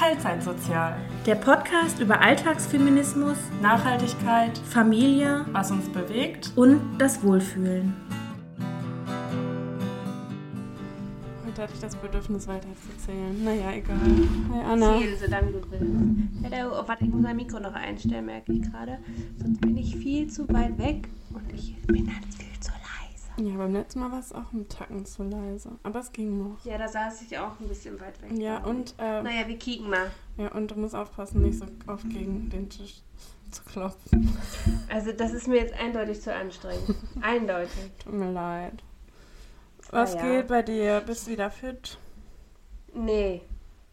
Teilzeitsozial. Der Podcast über Alltagsfeminismus, Nachhaltigkeit, Familie, was uns bewegt und das Wohlfühlen. Heute hatte ich das Bedürfnis weiterzuzählen. Naja, egal. Hi Anna. Zähl, solange du willst. Hello. Oh, warte, ich muss mein Mikro noch einstellen, merke ich gerade. Sonst bin ich viel zu weit weg und ich bin dann viel zu. Ja, beim letzten Mal war es auch ein Tacken zu leise. Aber es ging noch. Ja, da saß ich auch ein bisschen weit weg. Ja, und, äh, Naja, wir kicken mal. ja, und du musst aufpassen, nicht so oft gegen den Tisch zu klopfen. Also, das ist mir jetzt eindeutig zu anstrengend. eindeutig. Tut mir leid. Was ja. geht bei dir? Bist du wieder fit? Nee,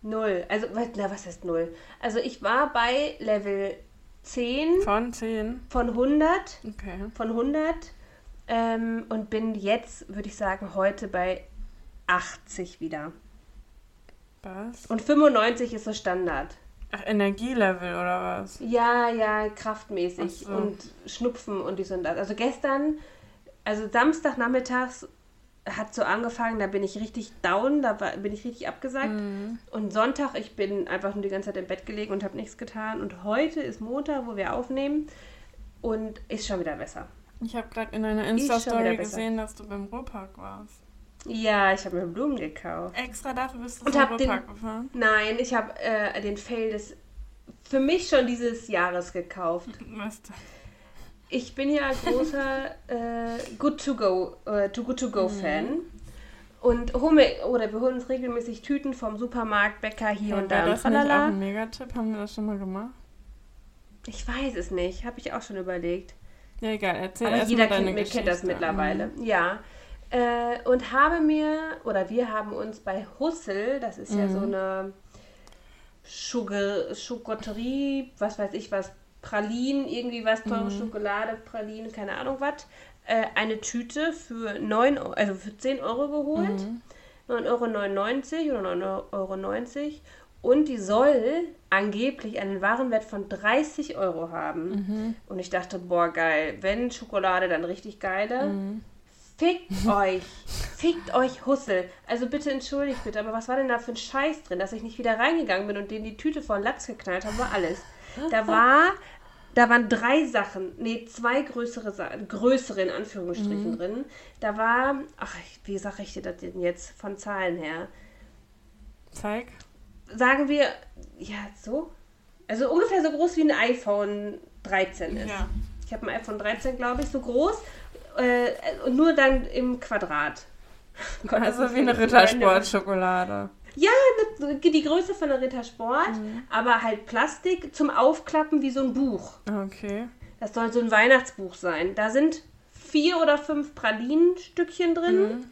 null. Also, na, was heißt null? Also, ich war bei Level 10 Von 10? von 100. Okay. Von 100. Ähm, und bin jetzt, würde ich sagen, heute bei 80 wieder. Was? Und 95 ist so Standard. Ach, Energielevel oder was? Ja, ja, kraftmäßig so. und Schnupfen und dies und das. Also gestern, also Samstagnachmittags hat so angefangen, da bin ich richtig down, da war, bin ich richtig abgesagt. Mhm. Und Sonntag, ich bin einfach nur die ganze Zeit im Bett gelegen und habe nichts getan. Und heute ist Montag, wo wir aufnehmen und ist schon wieder besser. Ich habe gerade in wieder Insta-Story gesehen, dass du beim Ruhrpark warst. Ja, ich habe mir Blumen gekauft. Extra dafür bist du Und zum den- Ruhrpark gefahren? Nein, ich habe äh, den Fail des für mich schon dieses Jahres gekauft. Denn? Ich bin ja großer äh, Good to Go, äh, Too Good to Go Fan. Und hol mir, oder wir holen uns regelmäßig Tüten vom Supermarkt, Bäcker hier Ja, und da und das nicht auch ein Megatipp? Haben wir das schon mal gemacht? Ich weiß es nicht, habe ich auch schon überlegt. Ja, egal. Erzähl Aber jeder kennt, mir Geschichte. kennt das mittlerweile. Ja. Äh, und habe mir, oder wir haben uns bei Hussel, das ist ja so eine Sugar, Schokotterie, was weiß ich was, Pralinen, irgendwie was, teure Schokolade, Pralinen, keine Ahnung was, äh, eine Tüte für 9, Eu- also für 10 Euro geholt. 9,99 Euro oder 9,90 Euro. Und die soll angeblich einen Warenwert von 30 Euro haben. Und ich dachte, boah, geil. Wenn Schokolade, dann richtig geile. Fickt euch. Fickt euch Hussel. Also bitte entschuldigt bitte, aber was war denn da für ein Scheiß drin, dass ich nicht wieder reingegangen bin und denen die Tüte voll Latz geknallt habe, war alles. Da war, da waren drei Sachen, nee, zwei größere Sachen, größere in Anführungsstrichen drin. Da war, ach, wie sage ich dir das denn jetzt von Zahlen her? Zeig. Sagen wir, ja, so. Also ungefähr so groß wie ein iPhone 13 ist. Ja. Ich habe ein iPhone 13, glaube ich, so groß. Äh, und nur dann im Quadrat. Gott, Also wie eine. Rittersport-Schokolade. Ja, die Größe von der Rittersport, aber halt Plastik zum Aufklappen wie so ein Buch. Okay. Das soll so ein Weihnachtsbuch sein. Da sind vier oder fünf Pralinenstückchen drin.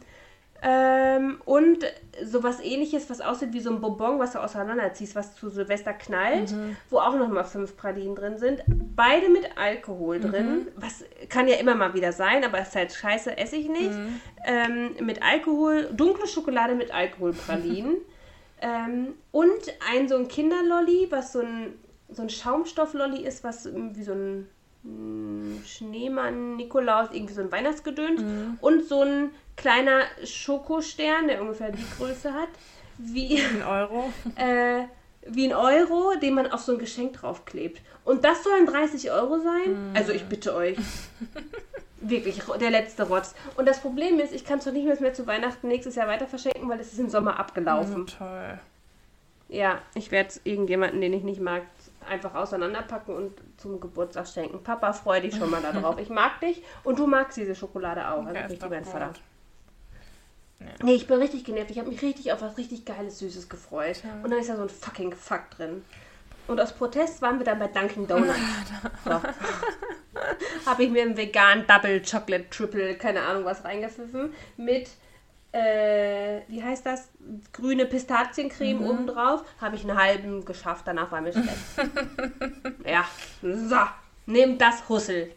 Ähm, und sowas ähnliches, was aussieht wie so ein Bonbon, was du auseinanderziehst, was zu Silvester knallt, wo auch nochmal fünf Pralinen drin sind. Beide mit Alkohol drin. Was kann ja immer mal wieder sein, aber ist halt scheiße, esse ich nicht. Ähm, mit Alkohol, dunkle Schokolade mit Alkoholpralinen. ähm, und ein so ein Kinderlolli, was so ein, so ein Schaumstofflolli ist, was wie so ein mm, Schneemann, Nikolaus, irgendwie so ein Weihnachtsgedöns. Und so ein kleiner Schokostern, der ungefähr die Größe hat, wie, Ein Euro. äh, wie ein Euro, den man auf so ein Geschenk draufklebt. Und das sollen 30 Euro sein? Also ich bitte euch. Wirklich, der letzte Rotz. Und das Problem ist, ich kann es doch nicht mehr, zu Weihnachten nächstes Jahr weiter verschenken, weil es ist im Sommer abgelaufen. Oh, toll. Ja, ich werde irgendjemanden, den ich nicht mag, einfach auseinanderpacken und zum Geburtstag schenken. Papa, freu dich schon mal darauf. Ich mag dich und du magst diese Schokolade auch. Also Okay, ist richtig doch mein Vater. Gut. Nee, ich bin richtig genervt. Ich habe mich richtig auf was richtig Geiles, Süßes gefreut. Ja. Und dann ist da so ein fucking Fuck drin. Und aus Protest waren wir dann bei Dunkin' Donuts. so. habe ich mir einen veganen Double Chocolate Triple, keine Ahnung was, reingepfiffen. Mit, äh, wie heißt das? Grüne Pistaziencreme Mhm. obendrauf. Habe ich einen halben geschafft, danach war mir schlecht. ja, so. Nehmt das Hussel.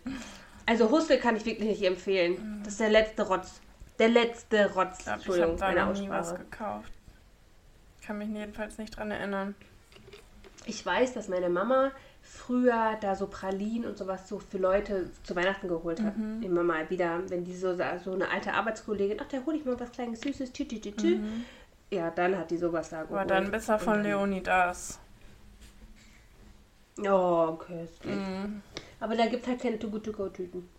Also Hussel kann ich wirklich nicht empfehlen. Das ist der letzte Rotz. Der letzte Rotz. Ich glaube, ich habe da noch nie was gekauft. Ich kann mich jedenfalls nicht dran erinnern. Ich weiß, dass meine Mama früher da so Pralinen und sowas so für Leute zu Weihnachten geholt hat. Mhm. Immer mal wieder, wenn die so, so eine alte Arbeitskollegin, ach, da hole ich mal was kleines Süßes, tü, tü, tü, tü. Ja, dann hat die sowas da geholt. Aber dann besser von Leonidas. Oh, köstlich. Mm. Aber da gibt halt keine To-Go-To-Go-Tüten.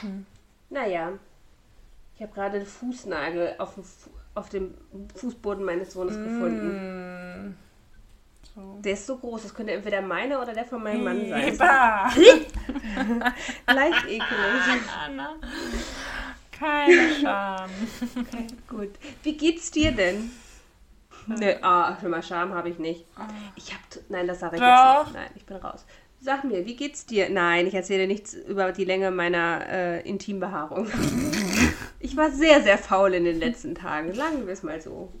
Hm. Naja. Ich habe gerade einen Fußnagel auf dem, Fu auf dem Fußboden meines Sohnes gefunden. Mm. So. Der ist so groß, das könnte entweder meiner oder der von meinem Mann sein. Eba! Leicht ekelig. Anna. Keine Scham. Gut. Wie geht's dir denn? Ne, ah, schon mal Scham habe ich nicht. Ich habe, nein, das sage ich Doch. jetzt nicht. Nein, ich bin raus. Sag mir, wie geht's dir? Nein, ich erzähle nichts über die Länge meiner äh, Intimbehaarung. ich war sehr, sehr faul in den letzten Tagen. Sagen wir es mal so.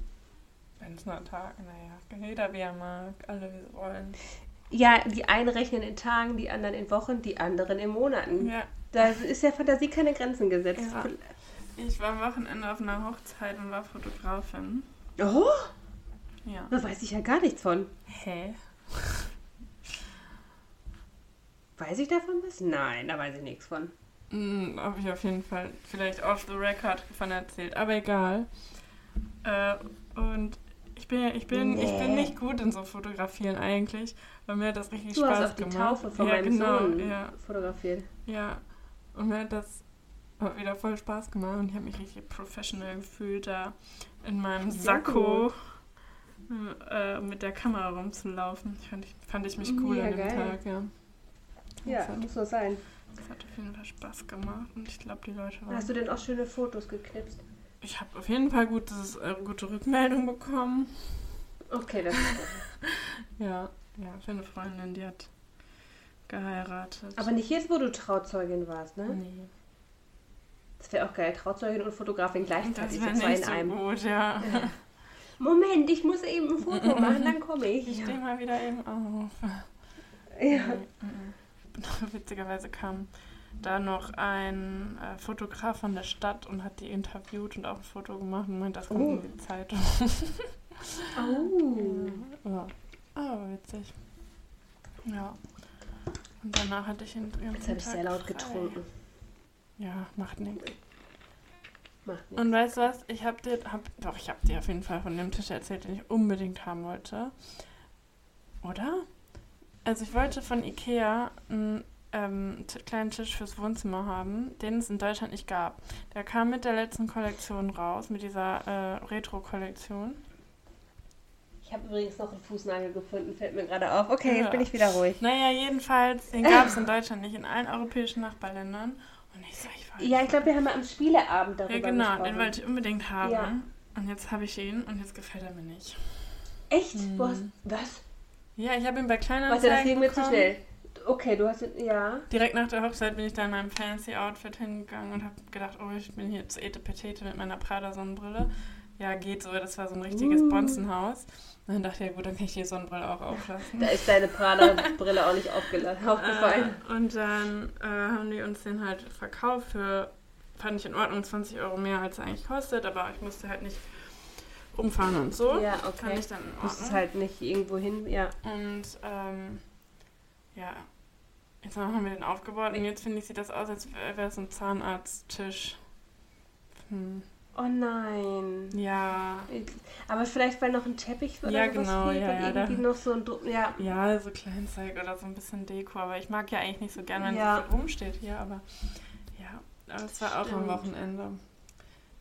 Wenn es nur Tag, naja, jeder wie er mag, alle wie sie wollen. Ja, die einen rechnen in Tagen, die anderen in Wochen, die anderen in Monaten. Ja, Da ist der Fantasie keine Grenzen gesetzt. Ja. ich war am Wochenende auf einer Hochzeit und war Fotografin. Oh, Ja. da weiß ich ja gar nichts von. Hä? Weiß ich davon was? Nein, da weiß ich nichts von. Hm, habe ich auf jeden Fall vielleicht off the record von erzählt, aber egal. Äh, und ich bin, ich bin, ich bin Nee. nicht gut in so Fotografieren eigentlich, weil mir hat das richtig Du Spaß hast auch die gemacht. Taufe von ja, meinem genau, Sohn Ja, fotografiert. ja. Und mir hat das wieder voll Spaß gemacht und ich habe mich richtig professional gefühlt, da in meinem Sakko äh, mit der Kamera rumzulaufen. Fand, ich, fand ich mich cool Ja, an dem geil. Tag, ja. Ja, Das hat, muss so sein. das hat auf jeden Fall Spaß gemacht und ich glaube, die Leute waren Hast du denn auch schöne Fotos geknipst? Ich habe auf jeden Fall gutes, äh, gute Rückmeldung bekommen. Okay, das ist gut. Ja, ja, für eine Freundin, die hat geheiratet. Aber nicht jetzt, wo du Trauzeugin warst, ne? nee, Das wäre auch geil. Trauzeugin und Fotografin das gleichzeitig. wäre so zwei nicht in so einem. gut, ja. Moment, ich muss eben ein Foto machen, dann komme Ich ich. stehe mal wieder eben auf. Ja. Witzigerweise kam da noch ein äh, Fotograf von der Stadt und hat die interviewt und auch ein Foto gemacht und meint, das kommt Oh. in die Zeitung. Oh. Ja, aber witzig. Ja. Und danach hatte ich den ganzen Jetzt habe ich sehr laut frei. getrunken. Ja, macht nichts. Macht nichts. Und weißt du was? Ich habe dir, hab, doch, ich habe dir auf jeden Fall von dem Tisch erzählt, den ich unbedingt haben wollte. Oder? Also ich wollte von Ikea einen ähm, kleinen Tisch fürs Wohnzimmer haben, den es in Deutschland nicht gab. Der kam mit der letzten Kollektion raus, mit dieser äh, Retro-Kollektion. Ich habe übrigens noch einen Fußnagel gefunden, fällt mir gerade auf. Okay, Ja. jetzt bin ich wieder ruhig. Naja, jedenfalls, den gab es in Deutschland nicht, in allen europäischen Nachbarländern. Und ich so, ich Ja, ich glaube, wir haben mal am Spieleabend darüber Ja, genau, gesprochen. den wollte ich unbedingt haben. Ja. Und jetzt habe ich ihn und jetzt gefällt er mir nicht. Echt? Hm. Hast, was? Ja, ich habe ihn bei Warte, das Kleinanzeigen ging mir zu schnell. Okay, du hast, ja. Direkt nach der Hochzeit bin ich da in meinem fancy Outfit hingegangen und habe gedacht, oh, ich bin hier zu Etepetete mit meiner Prada-Sonnenbrille. Ja, geht so, das war so ein richtiges Uh. Bonzenhaus. Und dann dachte ich, ja gut, dann kann ich die Sonnenbrille auch auflassen. Da ist deine Prada-Brille auch nicht aufgefallen. Äh, und dann äh, haben die uns den halt verkauft für, fand ich in Ordnung, 20 Euro mehr, als er eigentlich kostet, aber ich musste halt nicht rumfahren und so. ja, Fand okay. ich dann in es Ordnung. halt nicht irgendwo hin, ja. Und ähm, ja, jetzt haben wir den aufgebaut und jetzt finde ich, sieht das aus, als wäre es ein Zahnarzttisch. Hm. Oh nein. Ja, Aber vielleicht, weil noch ein Teppich oder Ja, genau, fehlt ja, ja, irgendwie da- noch so ein... Dru- Ja, ja, so Kleinzeug oder so ein bisschen Deko, aber ich mag ja eigentlich nicht so gern, wenn Ja. so viel rumsteht hier, aber ja, aber es war auch am. Wochenende.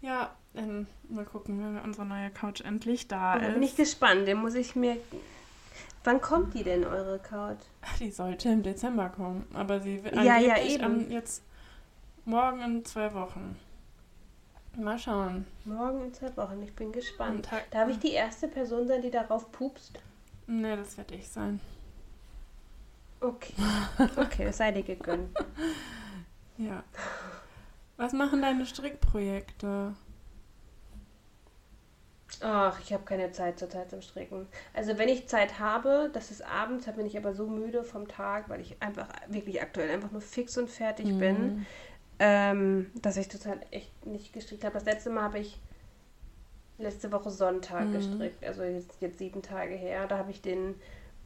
Ja, dann mal gucken, wenn unsere neue Couch endlich da da ist. bin ich gespannt. Den muss ich mir... Wann kommt die denn, eure Couch? Die sollte im Dezember kommen, aber sie will Ja, ja, angeblich eben. am- jetzt morgen in zwei Wochen. Mal schauen. Morgen in zwei Wochen. Ich bin gespannt. Darf ich die erste Person sein, die darauf pupst? Nee, das werde ich sein. Okay. Okay, sei dir gegönnt. Ja. Was machen deine Strickprojekte? Ach, ich habe keine Zeit zurzeit zum Stricken. Also wenn ich Zeit habe, das ist abends, da bin ich aber so müde vom Tag, weil ich einfach wirklich aktuell einfach nur fix und fertig Mhm. bin, ähm, dass ich total echt nicht gestrickt habe. Das letzte Mal habe ich letzte Woche Sonntag Mhm. gestrickt, also jetzt, jetzt sieben Tage her. Da habe ich den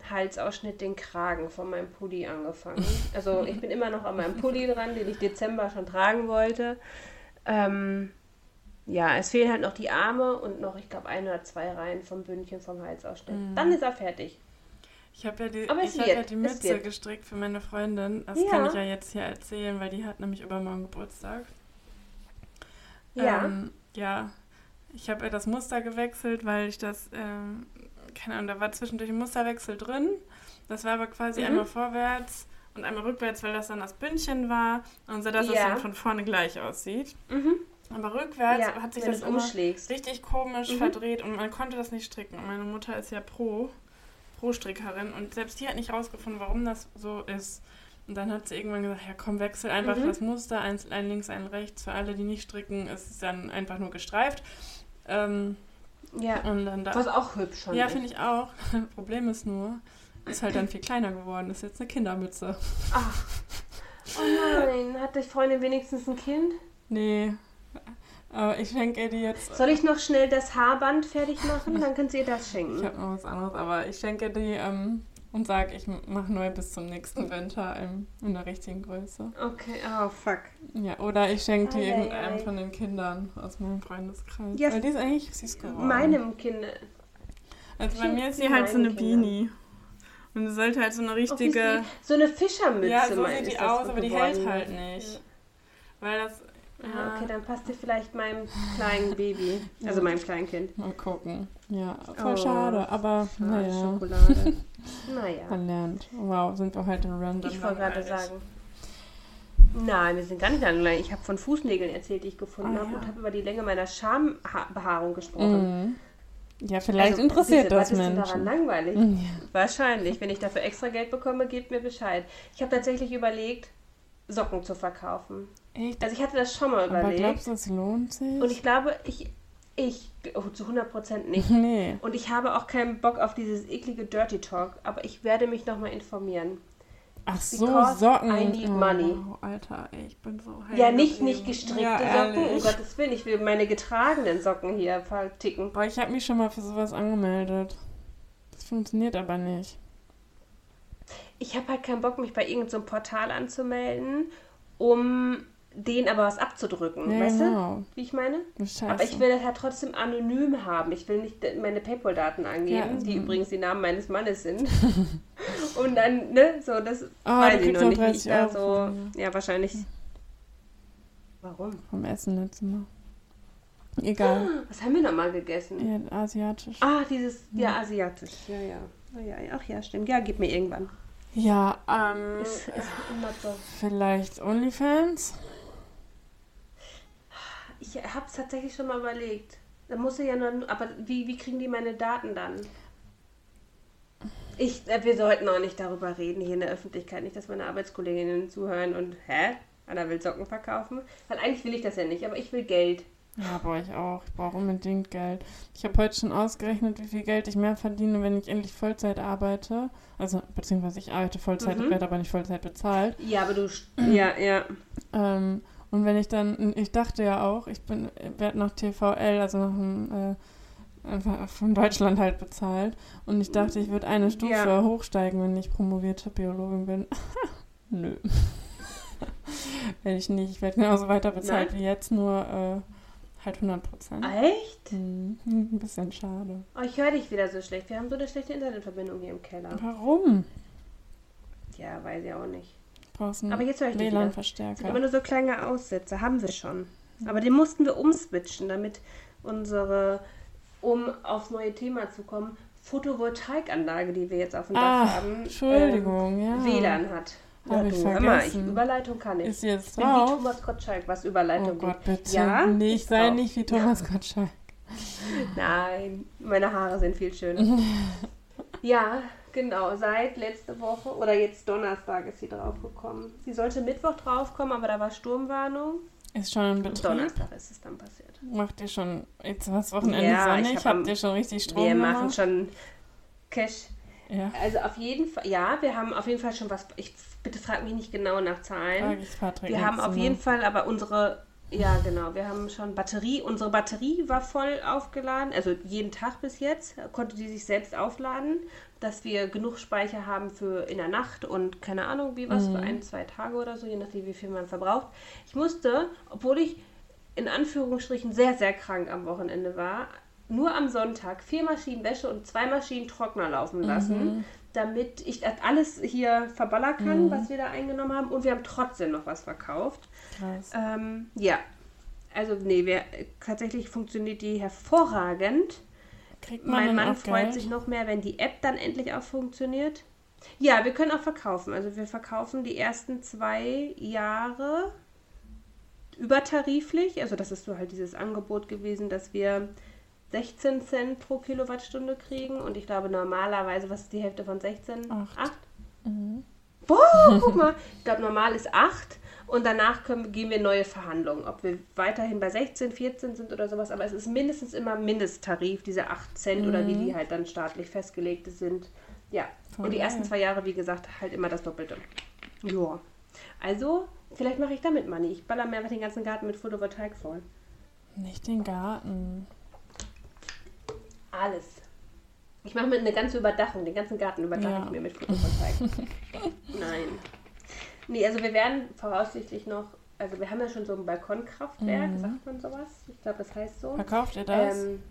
Halsausschnitt, den Kragen von meinem Pulli angefangen. Also ich bin immer noch an meinem Pulli dran, den ich Dezember schon tragen wollte. Ähm, ja, es fehlen halt noch die Arme und noch, ich glaube, ein oder zwei Reihen vom Bündchen vom Halsausschnitt. Mhm. Dann ist er fertig. Ich habe ja die, Aber es ich hab ja die es Mütze gestrickt für meine Freundin. Das Ja. kann ich ja jetzt hier erzählen, weil die hat nämlich übermorgen Geburtstag. Ja. Ähm, ja. Ich habe ihr das Muster gewechselt, weil ich das, ähm, keine Ahnung, da war zwischendurch ein Musterwechsel drin. Das war aber quasi Mhm. einmal vorwärts und einmal rückwärts, weil das dann das Bündchen war. Und so, dass es Ja. dann von vorne gleich aussieht. Mhm. Aber rückwärts Ja, hat sich das umschlägst. richtig komisch Mhm. verdreht und man konnte das nicht stricken. Und meine Mutter ist ja pro, pro Strickerin und selbst die hat nicht rausgefunden, warum das so ist. Und dann hat sie irgendwann gesagt, ja komm, wechsel einfach Mhm. das Muster, eins, ein links, ein rechts. Für alle, die nicht stricken, ist es dann einfach nur gestreift. Ähm, Ja. und dann da, Was auch hübsch schon ja, finde ich auch. Problem ist nur, ist halt dann viel kleiner geworden. Ist jetzt eine Kindermütze. Ach. Oh nein, hat die Freundin wenigstens ein Kind? Nee. Aber ich schenke ihr die jetzt. Soll ich noch schnell das Haarband fertig machen? Dann könnt ihr ihr das schenken. Ich habe noch was anderes, aber ich schenke die ähm, und sage, ich mache neu bis zum nächsten Winter im, in der richtigen Größe. Okay, oh fuck. Ja, oder ich schenke die Ei, ei, irgendeinem ei. von den Kindern aus meinem Freundeskreis. Ja, Weil die ist eigentlich süß geworden. Meinem Kind. Also bei mir ist sie halt so eine Kindern. Beanie. Und sie sollte halt so eine Oh, richtige. sie- so eine Fischermütze ja, so sieht die aus, aber die geworden. hält halt nicht. Weil das. Ja, okay, dann passt die vielleicht meinem kleinen Baby. Also meinem kleinen Kind. mal gucken. Ja, voll Oh, schade, aber Ah, naja, Schokolade. naja. man lernt. Wow, sind wir heute random. Ich wollte gerade sagen. Nein, wir sind gar nicht langweilig. Ich habe von Fußnägeln erzählt, die ich gefunden Ah, habe ja. und habe über die Länge meiner Schambehaarung gesprochen. Mhm. Ja, vielleicht Also, interessiert bitte, das was ist denn daran Menschen. langweilig? Ja. Wahrscheinlich. Wenn ich dafür extra Geld bekomme, gebt mir Bescheid. Ich habe tatsächlich überlegt, Socken zu verkaufen. Echt? Also ich hatte das schon mal Aber überlegt. glaubst du, es lohnt sich? Und ich glaube, ich, ich, oh, zu 100% nicht. nee. Und ich habe auch keinen Bock auf dieses eklige Dirty Talk, aber ich werde mich nochmal informieren. Ach so, Because Socken. I need oh, money. Alter, ey, ich bin so hell Ja, nicht, nicht gestrickte ja, Socken, um. Gottes Willen. Ich will meine getragenen Socken hier verticken. Boah, ich habe mich schon mal für sowas angemeldet. Das funktioniert aber nicht. Ich habe halt keinen Bock, mich bei irgendeinem so Portal anzumelden, um denen aber was abzudrücken. Ja, weißt du, genau. wie ich meine? Scheiße. Aber ich will das halt trotzdem anonym haben. Ich will nicht meine Paypal-Daten angeben, Ja, also- die übrigens die Namen meines Mannes sind. Und dann, ne, so, das Ah, weiß du ich noch nicht, ich 30 da Euro so. Ja, wahrscheinlich. Warum? Vom Essen letztes Mal. Egal. Was haben wir nochmal gegessen? Ja, asiatisch. Ah, dieses, ja, asiatisch. Ja, ja. Ah, ja, ja. Ach ja, stimmt. Ja, gib mir irgendwann. Ja, ähm, Ist, ist immer so. vielleicht OnlyFans? Ich habe es tatsächlich schon mal überlegt. Da muss ja nur, aber wie, wie kriegen die meine Daten dann? Ich, äh, wir sollten auch nicht darüber reden hier in der Öffentlichkeit, nicht, dass meine Arbeitskolleginnen zuhören und, hä? Anna will Socken verkaufen? Weil eigentlich will ich das ja nicht, aber ich will Geld. Ja, brauche ich auch. Ich brauche unbedingt Geld. Ich habe heute schon ausgerechnet, wie viel Geld ich mehr verdiene, wenn ich endlich Vollzeit arbeite. Also, beziehungsweise ich arbeite Vollzeit, Mhm. werde aber nicht Vollzeit bezahlt. Ja, aber du, ja, ja. Ähm, und wenn ich dann, ich dachte ja auch, ich bin, werde nach TVL, also nach dem, äh, einfach von Deutschland halt bezahlt. Und ich dachte, ich würde eine Stufe Ja. hochsteigen, wenn ich promovierte Biologin bin. Nö. werde ich nicht. Ich werde genauso weiter bezahlt Nein? wie jetzt, nur äh, halt 100 Prozent. Echt? Hm, ein bisschen schade. Oh, ich höre dich wieder so schlecht. Wir haben so eine schlechte Internetverbindung hier im Keller. Warum? Ja, weiß ich auch nicht. Brauchst Aber jetzt höre ich sind WLAN-Verstärker. immer nur so kleine Aussätze, haben wir schon. Aber den mussten wir umswitchen, damit unsere, um aufs neue Thema zu kommen, Photovoltaikanlage, die wir jetzt auf dem Dach Ah, haben, Entschuldigung, ja. ähm, WLAN hat. Ja, Hab ich mal, ich. Überleitung kann ich. Ist jetzt ich bin wie? Thomas Gottschalk, was Oh Überleitung Gott, geht. bitte. Ja, nee, ich ist sei drauf. nicht wie Thomas Gottschalk. Nein, meine Haare sind viel schöner. ja, genau. Seit letzte Woche oder jetzt Donnerstag ist sie draufgekommen. Sie sollte Mittwoch draufkommen, aber da war Sturmwarnung. Ist schon in Betrieb. Donnerstag ist es dann passiert. Macht ihr schon, jetzt was Wochenende Ja, ich sonnig? hab am- Habt ihr schon richtig Strom wir gemacht? machen schon Cash. Ja, Also auf jeden Fall, ja, wir haben auf jeden Fall schon was. Ich bitte frag mich nicht genau nach Zahlen. Patrick. Wir haben auf jeden Fall aber unsere, ja genau, wir haben schon Batterie. Unsere Batterie war voll aufgeladen, also jeden Tag bis jetzt konnte die sich selbst aufladen, dass wir genug Speicher haben für in der Nacht und keine Ahnung wie was Mhm. für ein, zwei Tage oder so, je nachdem wie viel man verbraucht. Ich musste, obwohl ich in Anführungsstrichen sehr, sehr krank am Wochenende war, nur am Sonntag vier Maschinen Wäsche und zwei Maschinen Trockner laufen lassen, damit ich das alles hier verballern kann, was wir da eingenommen haben. Und wir haben trotzdem noch was verkauft. Krass. Ähm, ja. Also, nee, wir, tatsächlich funktioniert die hervorragend. Kriegt man Mein Mann freut Geld? sich noch mehr, wenn die App dann endlich auch funktioniert. Ja, wir können auch verkaufen. Also wir verkaufen die ersten zwei Jahre übertariflich. Also das ist so halt dieses Angebot gewesen, dass wir 16 Cent pro Kilowattstunde kriegen. Und ich glaube normalerweise, was ist die Hälfte von 16? Acht. 8? Mhm. Boah, guck mal. Ich glaube normal ist 8. Und danach können, gehen wir neue Verhandlungen, ob wir weiterhin bei 16, 14 sind oder sowas. Aber es ist mindestens immer Mindesttarif, diese 8 Cent oder wie die halt dann staatlich festgelegt sind. Ja. Voll Und die geil. ersten zwei Jahre, wie gesagt, halt immer das Doppelte. Ja. Also, vielleicht mache ich damit Money. Ich baller mir einfach den ganzen Garten mit Photovoltaik voll. Nicht den Garten. Alles. Ich mache mir eine ganze Überdachung, den ganzen Garten überdache Ja. ich mir mit Photovoltaik. Nein. Nee, also wir werden voraussichtlich noch, also wir haben ja schon so ein Balkonkraftwerk, Mhm. sagt man sowas? Ich glaube, das heißt so. Verkauft ihr das? Ähm,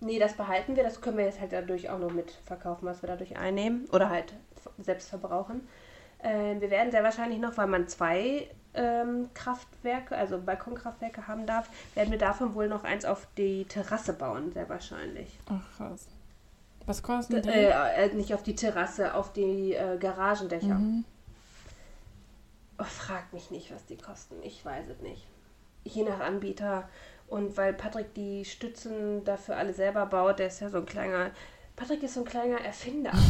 nee, das behalten wir, das können wir jetzt halt dadurch auch noch mit verkaufen, was wir dadurch einnehmen oder halt selbst verbrauchen. Ähm, wir werden sehr wahrscheinlich noch, weil man zwei Kraftwerke, also Balkonkraftwerke haben darf, werden wir davon wohl noch eins auf die Terrasse bauen, sehr wahrscheinlich. Ach krass. Was kosten die? Äh, äh, nicht auf die Terrasse, auf die äh, Garagendächer. Mhm. Oh, frag mich nicht, was die kosten. Ich weiß es nicht. Je nach Anbieter. Und weil Patrick die Stützen dafür alle selber baut, der ist ja so ein kleiner. Patrick ist so ein kleiner Erfinder.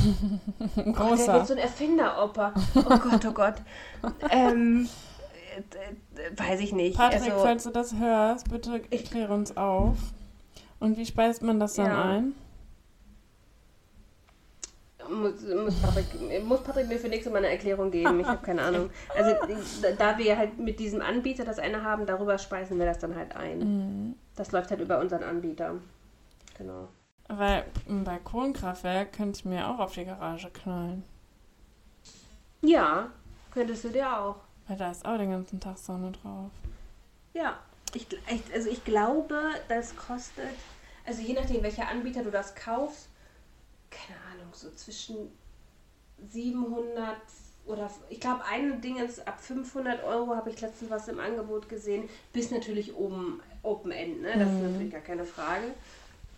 Oh, der Großer. wird so ein Erfinderoper. Oh Gott, oh Gott. ähm, äh, äh, weiß ich nicht. Patrick, also, falls du das hörst, bitte kläre uns auf. Und wie speist man das dann Ja. ein? muss, muss, Patrick, muss Patrick mir für nächstes Mal eine Erklärung geben? Ich habe keine Ahnung. Also da wir halt mit diesem Anbieter das eine haben, darüber speisen wir das dann halt ein. Mhm. Das läuft halt über unseren Anbieter. Genau. Weil ein Balkonkraftwerk könnte ich mir auch auf die Garage knallen. Ja, könntest du dir auch. Weil da ist auch den ganzen Tag Sonne drauf. Ja. Ich, also ich glaube, das kostet, also je nachdem, welcher Anbieter du das kaufst, keine Ahnung, so zwischen 700 oder ich glaube, ein Ding ist ab 500 Euro, habe ich letztens was im Angebot gesehen, bis natürlich oben Open End, ne? das ist Mhm. natürlich gar keine Frage.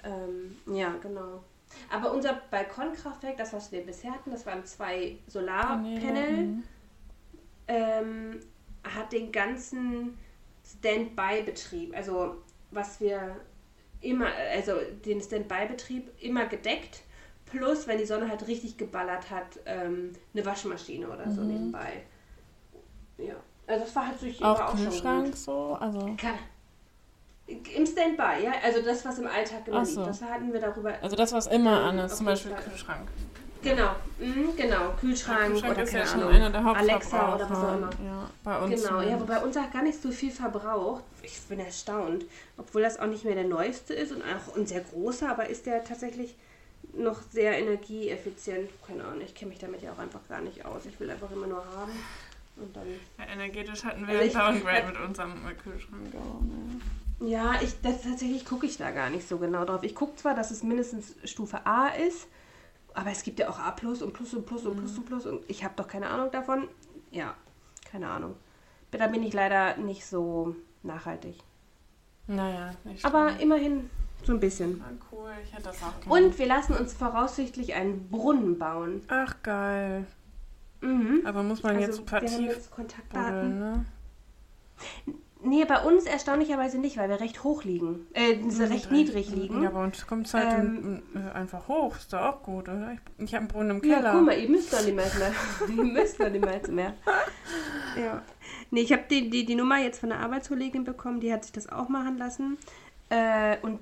Ähm, ja, genau. Aber unser Balkonkraftwerk, das was wir bisher hatten, das waren zwei Solarpanel Mhm. Ähm, hat den ganzen Standby-Betrieb, also was wir immer, also den Standby-Betrieb immer gedeckt, plus wenn die Sonne halt richtig geballert hat, ähm, eine Waschmaschine oder so Mhm. nebenbei. Ja, also das war halt durch Auch schon Kühlschrank gut. so? Also. Kann- Im Standby, ja, also das, was im Alltag immer Ach liegt, so. das hatten wir darüber. Also das, was immer an ist, zum Beispiel Fall. Kühlschrank. Genau, mhm, genau, Kühlschrank, Kühlschrank oder ist keine ja schon Ahnung, einer der Alexa oder was auch immer. Ja, bei uns. Genau, ja, wobei uns auch gar nicht so viel verbraucht. Ich bin erstaunt. Obwohl das auch nicht mehr der neueste ist und auch ein sehr großer, aber ist der tatsächlich noch sehr energieeffizient. Keine Ahnung, ich kenne mich damit ja auch einfach gar nicht aus. Ich will einfach immer nur haben. Und dann. Ja, energetisch hatten wir Also einen Downgrade mit unserem äh, Kühlschrank auch. Ne? Ja, ich, das, tatsächlich gucke ich da gar nicht so genau drauf. Ich gucke zwar, dass es mindestens Stufe A ist, aber es gibt ja auch A plus und plus und plus und plus und plus und ich habe doch keine Ahnung davon. Ja, keine Ahnung. Da bin ich leider nicht so nachhaltig. Naja, nicht Aber schlimm. immerhin so ein bisschen. Ah, cool, ich hätte das auch gerne. Und wir lassen uns voraussichtlich einen Brunnen bauen. Ach, geil. Mhm. Aber muss man Also, jetzt wir haben vertieft jetzt Kontaktdaten. buddeln, ne? Nee, bei uns erstaunlicherweise nicht, weil wir recht hoch liegen. Äh, so recht niedrig liegen. Ja, bei uns kommt es halt Ähm, in, in, äh, einfach hoch. Ist doch auch gut, oder? Ich, ich habe einen Brunnen im Ja, Keller. guck mal, ihr müsst doch nicht mehr. ihr müsst doch nicht mehr. mehr. Ja. Nee, ich habe die, die, die Nummer jetzt von der Arbeitskollegin bekommen, die hat sich das auch machen lassen. Äh, und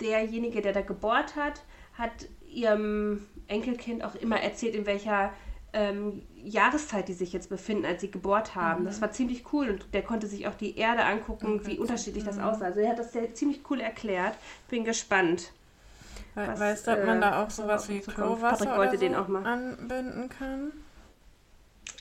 derjenige, der da gebohrt hat, hat ihrem Enkelkind auch immer erzählt, in welcher ähm, Jahreszeit die sich jetzt befinden, als sie gebohrt haben. Das war ziemlich cool und der konnte sich auch die Erde angucken, wie unterschiedlich das aussah. Also er hat das sehr ziemlich cool erklärt. Bin gespannt. We was, weißt du, ob man äh, da auch was sowas wie. Klowasser oder so den auch mal. anbinden kann?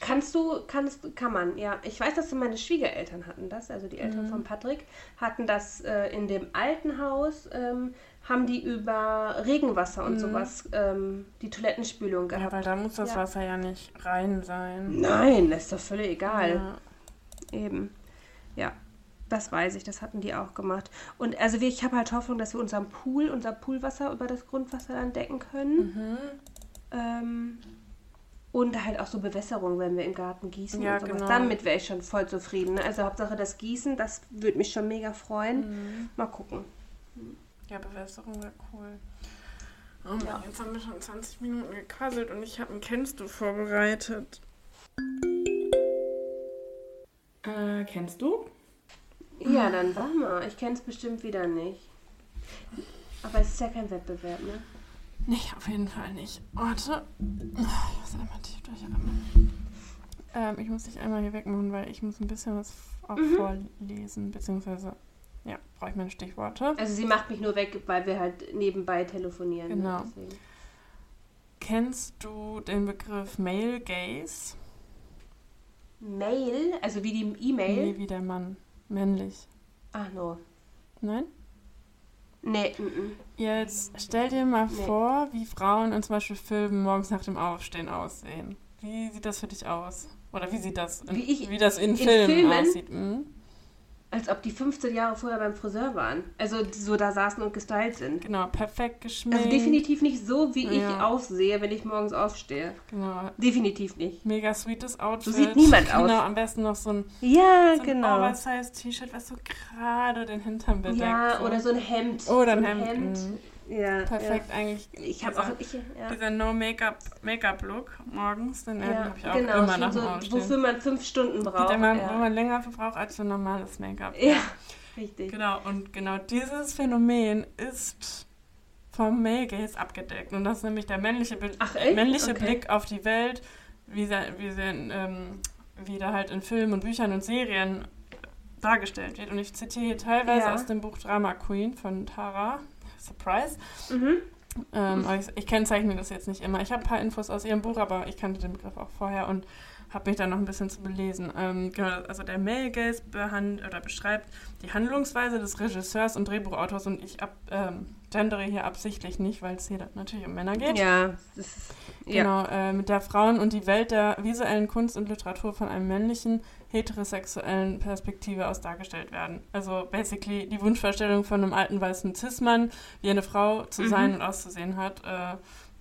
Kannst du, kannst, kann man, ja. Ich weiß, dass meine Schwiegereltern hatten das, also die Mhm. Eltern von Patrick, hatten das äh, in dem alten Haus, ähm, haben die über Regenwasser und sowas ähm, die Toilettenspülung Mhm. Ja, gehabt. weil da muss das Ja. Wasser ja nicht rein sein. Nein, das ist doch völlig egal. Ja. Eben. Ja, das weiß ich, das hatten die auch gemacht. Und also ich habe halt Hoffnung, dass wir unseren Pool, unser Poolwasser über das Grundwasser dann decken können. Mhm. Ähm, und halt auch so Bewässerung, wenn wir im Garten gießen Ja, und sowas. genau. Damit wäre ich schon voll zufrieden. Also Hauptsache das Gießen, das würde mich schon mega freuen. Mhm. Mal gucken. Ja, Bewässerung wäre cool. Oh Mann, Ja. jetzt haben wir schon 20 Minuten gequasselt und ich habe ein Kennst du vorbereitet. Äh, kennst du? Ja, dann warte mal. Ich kenne es bestimmt wieder nicht. Aber es ist ja kein Wettbewerb, ne? Nee, auf jeden Fall nicht. Warte. Ich muss einmal tief durchatmen. Ähm, ich muss dich einmal hier wegmachen, weil ich muss ein bisschen was auch Mhm. vorlesen, beziehungsweise, ja, brauche ich meine Stichworte. Also sie macht mich nur weg, weil wir halt nebenbei telefonieren. ne? Genau. Kennst du den Begriff Male Gaze? Mail, also wie die E-Mail. Nee, wie der Mann. Männlich. Ach no. Nein? Nee, mm, mm. Jetzt stell dir mal Nee. vor, wie Frauen in zum Beispiel Filmen morgens nach dem Aufstehen aussehen. Wie sieht das für dich aus? Oder wie sieht das in, Wie ich- wie das in, in Filmen, Filmen? aussieht? Mhm. Als ob die 15 Jahre vorher beim Friseur waren. Also so da saßen und gestylt sind. Genau, perfekt geschminkt. Also definitiv nicht so, wie ich Ja. aussehe, wenn ich morgens aufstehe. Genau. Definitiv nicht. Mega sweetes Outfit. sieht niemand aus. Genau, am besten noch so ein, Ja, so ein genau. Oversize-T-Shirt, was so gerade den Hintern bedeckt. Ja, so. oder so ein Hemd. Oder ein so Hemd, mhm. Ja, Perfekt eigentlich. Ja. Ich habe dieser, auch, ich, ja. dieser No-Make-up-Make-up-Look morgens, den Ja, habe ich auch genau, immer dem so, Aufstehen. wofür man fünf Stunden braucht. Den man, ja. Wo man länger für braucht als für normales Make-up. ja, richtig. Genau, und genau dieses Phänomen ist vom Male Gaze abgedeckt. Und das ist nämlich der männliche, Be Ach, männliche Okay. Blick auf die Welt, wie, sie, wie, sie, ähm, wie da halt in Filmen und Büchern und Serien dargestellt wird. Und ich zitiere hier teilweise aus dem Buch Drama Queen von Tara. Surprise. Mhm. Ähm, ich, ich kennzeichne das jetzt nicht immer. Ich habe ein paar Infos aus ihrem Buch, aber ich kannte den Begriff auch vorher und habe mich da noch ein bisschen zu belesen. Ähm, genau, also der Male Gaze behand, oder beschreibt die Handlungsweise des Regisseurs und Drehbuchautors und ich ab, ähm, gendere hier absichtlich nicht, weil es hier natürlich um Männer geht. Ja, ist, ja. Genau, äh, mit der Frauen- und die Welt der visuellen Kunst und Literatur von einem männlichen, heterosexuellen Perspektive aus dargestellt werden. Also basically die Wunschvorstellung von einem alten weißen Cis-Mann, wie eine Frau zu Mhm. sein und auszusehen hat. Äh,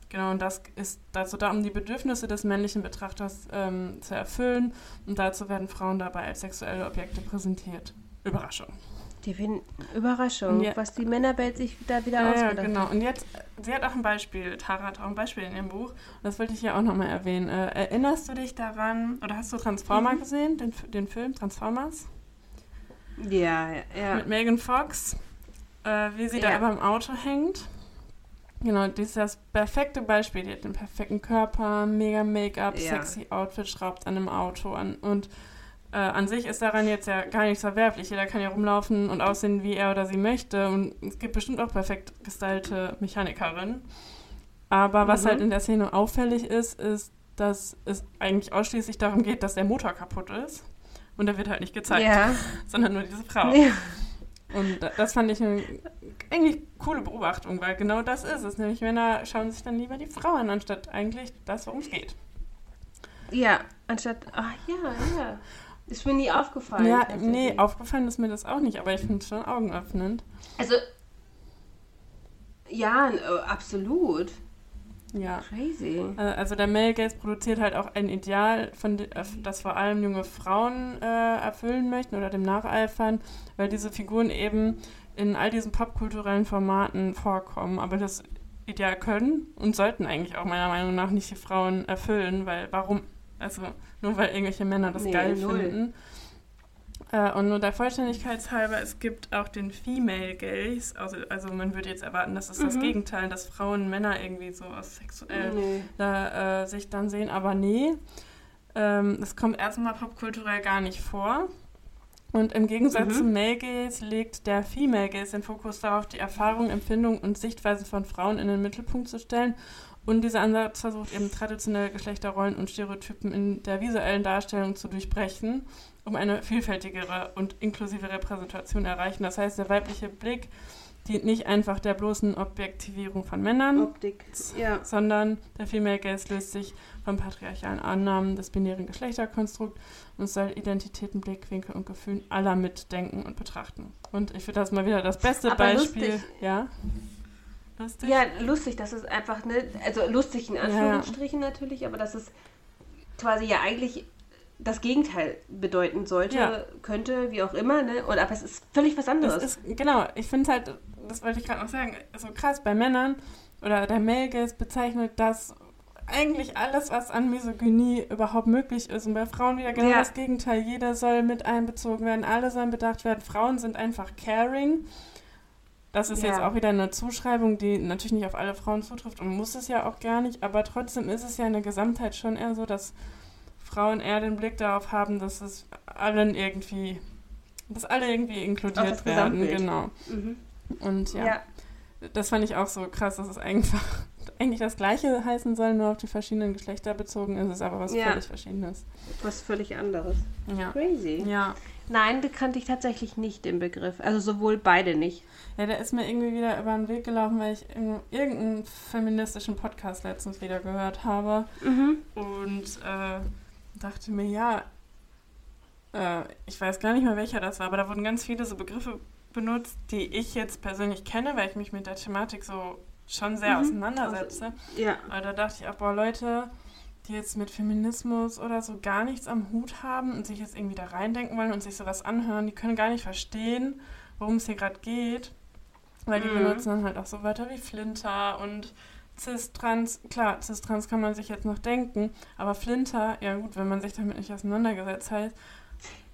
genau, und das ist dazu da, um die Bedürfnisse des männlichen Betrachters ähm, zu erfüllen. Und dazu werden Frauen dabei als sexuelle Objekte präsentiert. Überraschung. Die finden Überraschung, Ja. was die Männerwelt sich da wieder Ja, ja, ausgedacht genau. hat. Und jetzt, sie hat auch ein Beispiel, Tara hat auch ein Beispiel in ihrem Buch. Und das wollte ich hier auch nochmal erwähnen. Äh, erinnerst du dich daran, oder hast du Transformer Mhm. gesehen, den, den Film Transformers? Ja, ja, ja. Mit Megan Fox, äh, wie sie da Ja. über dem Auto hängt. Genau, die ist das perfekte Beispiel. Die hat den perfekten Körper, mega Make-up, Ja. sexy Outfit, schraubt an einem Auto an. Und äh, an sich ist daran jetzt ja gar nichts verwerflich. Jeder kann ja rumlaufen und aussehen, wie er oder sie möchte. Und es gibt bestimmt auch perfekt gestylte Mechanikerinnen. Aber was Mhm. halt in der Szene auffällig ist, ist, dass es eigentlich ausschließlich darum geht, dass der Motor kaputt ist. Und der wird halt nicht gezeigt, Ja. sondern nur diese Frau. ja. Und da- das fand ich eine eigentlich coole Beobachtung, weil genau das ist es. Nämlich Männer schauen sich dann lieber die Frau an, anstatt eigentlich das, worum es geht. Ja, anstatt, ach ja, ja. Ist mir nie aufgefallen. ja, nee, aufgefallen ist mir das auch nicht, aber ich finde es schon augenöffnend. Also, ja, äh, absolut. Ja. Crazy. Äh, Also der Male Gaze produziert halt auch ein Ideal, von, äh, das vor allem junge Frauen äh, erfüllen möchten oder dem nacheifern, weil diese Figuren eben in all diesen popkulturellen Formaten vorkommen. Aber das Ideal können und sollten eigentlich auch meiner Meinung nach nicht die Frauen erfüllen, weil warum? Also nur weil irgendwelche Männer das Nee, geil null. finden. Äh, und nur der Vollständigkeit halber, es gibt auch den Female Gaze. Also, also man würde jetzt erwarten, das ist das Mhm. Gegenteil, dass Frauen Männer irgendwie so aus sexuell Nee. da, äh, sich dann sehen, aber nee. Ähm, das kommt erstmal popkulturell gar nicht vor. Und im Gegensatz Mhm. zum Male Gaze legt der Female Gaze den Fokus darauf, die Erfahrung, Empfindung und Sichtweise von Frauen in den Mittelpunkt zu stellen Und dieser Ansatz versucht eben traditionelle Geschlechterrollen und Stereotypen in der visuellen Darstellung zu durchbrechen, um eine vielfältigere und inklusive Repräsentation erreichen. Das heißt, der weibliche Blick dient nicht einfach der bloßen Objektivierung von Männern, Optik. Ja. sondern der Female Gaze löst sich vom patriarchalen Annahmen des binären Geschlechterkonstrukts und soll Identitäten, Blickwinkel und Gefühlen aller mitdenken und betrachten. Und ich finde das mal wieder das beste Aber Beispiel. lustig. Ja. Lustig? Ja, lustig, dass es einfach, ne, also lustig in Anführungsstrichen natürlich, aber dass es quasi ja eigentlich das Gegenteil bedeuten sollte, Ja. könnte, wie auch immer, ne? Und aber es ist völlig was anderes. Das ist, genau, ich finde halt, das wollte ich gerade noch sagen, so krass bei Männern oder der Gaze bezeichnet das eigentlich alles, was an Misogynie überhaupt möglich ist. Und bei Frauen wieder genau Ja. das Gegenteil. Jeder soll mit einbezogen werden, alle sollen bedacht werden. Frauen sind einfach caring. Das ist Ja. jetzt auch wieder eine Zuschreibung, die natürlich nicht auf alle Frauen zutrifft und muss es ja auch gar nicht. Aber trotzdem ist es ja in der Gesamtheit schon eher so, dass Frauen eher den Blick darauf haben, dass es allen irgendwie, dass alle irgendwie inkludiert werden. Genau. mhm. Und ja, ja. das fand ich auch so krass, dass es einfach eigentlich das Gleiche heißen soll, nur auf die verschiedenen Geschlechter bezogen ist, es aber was Ja. völlig Verschiedenes. was völlig anderes. Ja. Crazy. Ja. Nein, das kannte ich tatsächlich nicht den Begriff. Also sowohl beide nicht. Ja, der ist mir irgendwie wieder über den Weg gelaufen, weil ich irg- irgendeinen feministischen Podcast letztens wieder gehört habe Mhm. und äh, dachte mir, ja, äh, ich weiß gar nicht mehr welcher das war, aber da wurden ganz viele so Begriffe benutzt, die ich jetzt persönlich kenne, weil ich mich mit der Thematik so schon sehr Mhm. auseinandersetze. Ja. Aber da dachte ich auch, boah, Leute, die jetzt mit Feminismus oder so gar nichts am Hut haben und sich jetzt irgendwie da reindenken wollen und sich sowas anhören, die können gar nicht verstehen, worum es hier gerade geht. Weil die Mhm. benutzen dann halt auch so Wörter wie Flinter und Cis-Trans. Klar, Cis-Trans kann man sich jetzt noch denken, aber Flinter, ja gut, wenn man sich damit nicht auseinandergesetzt hat,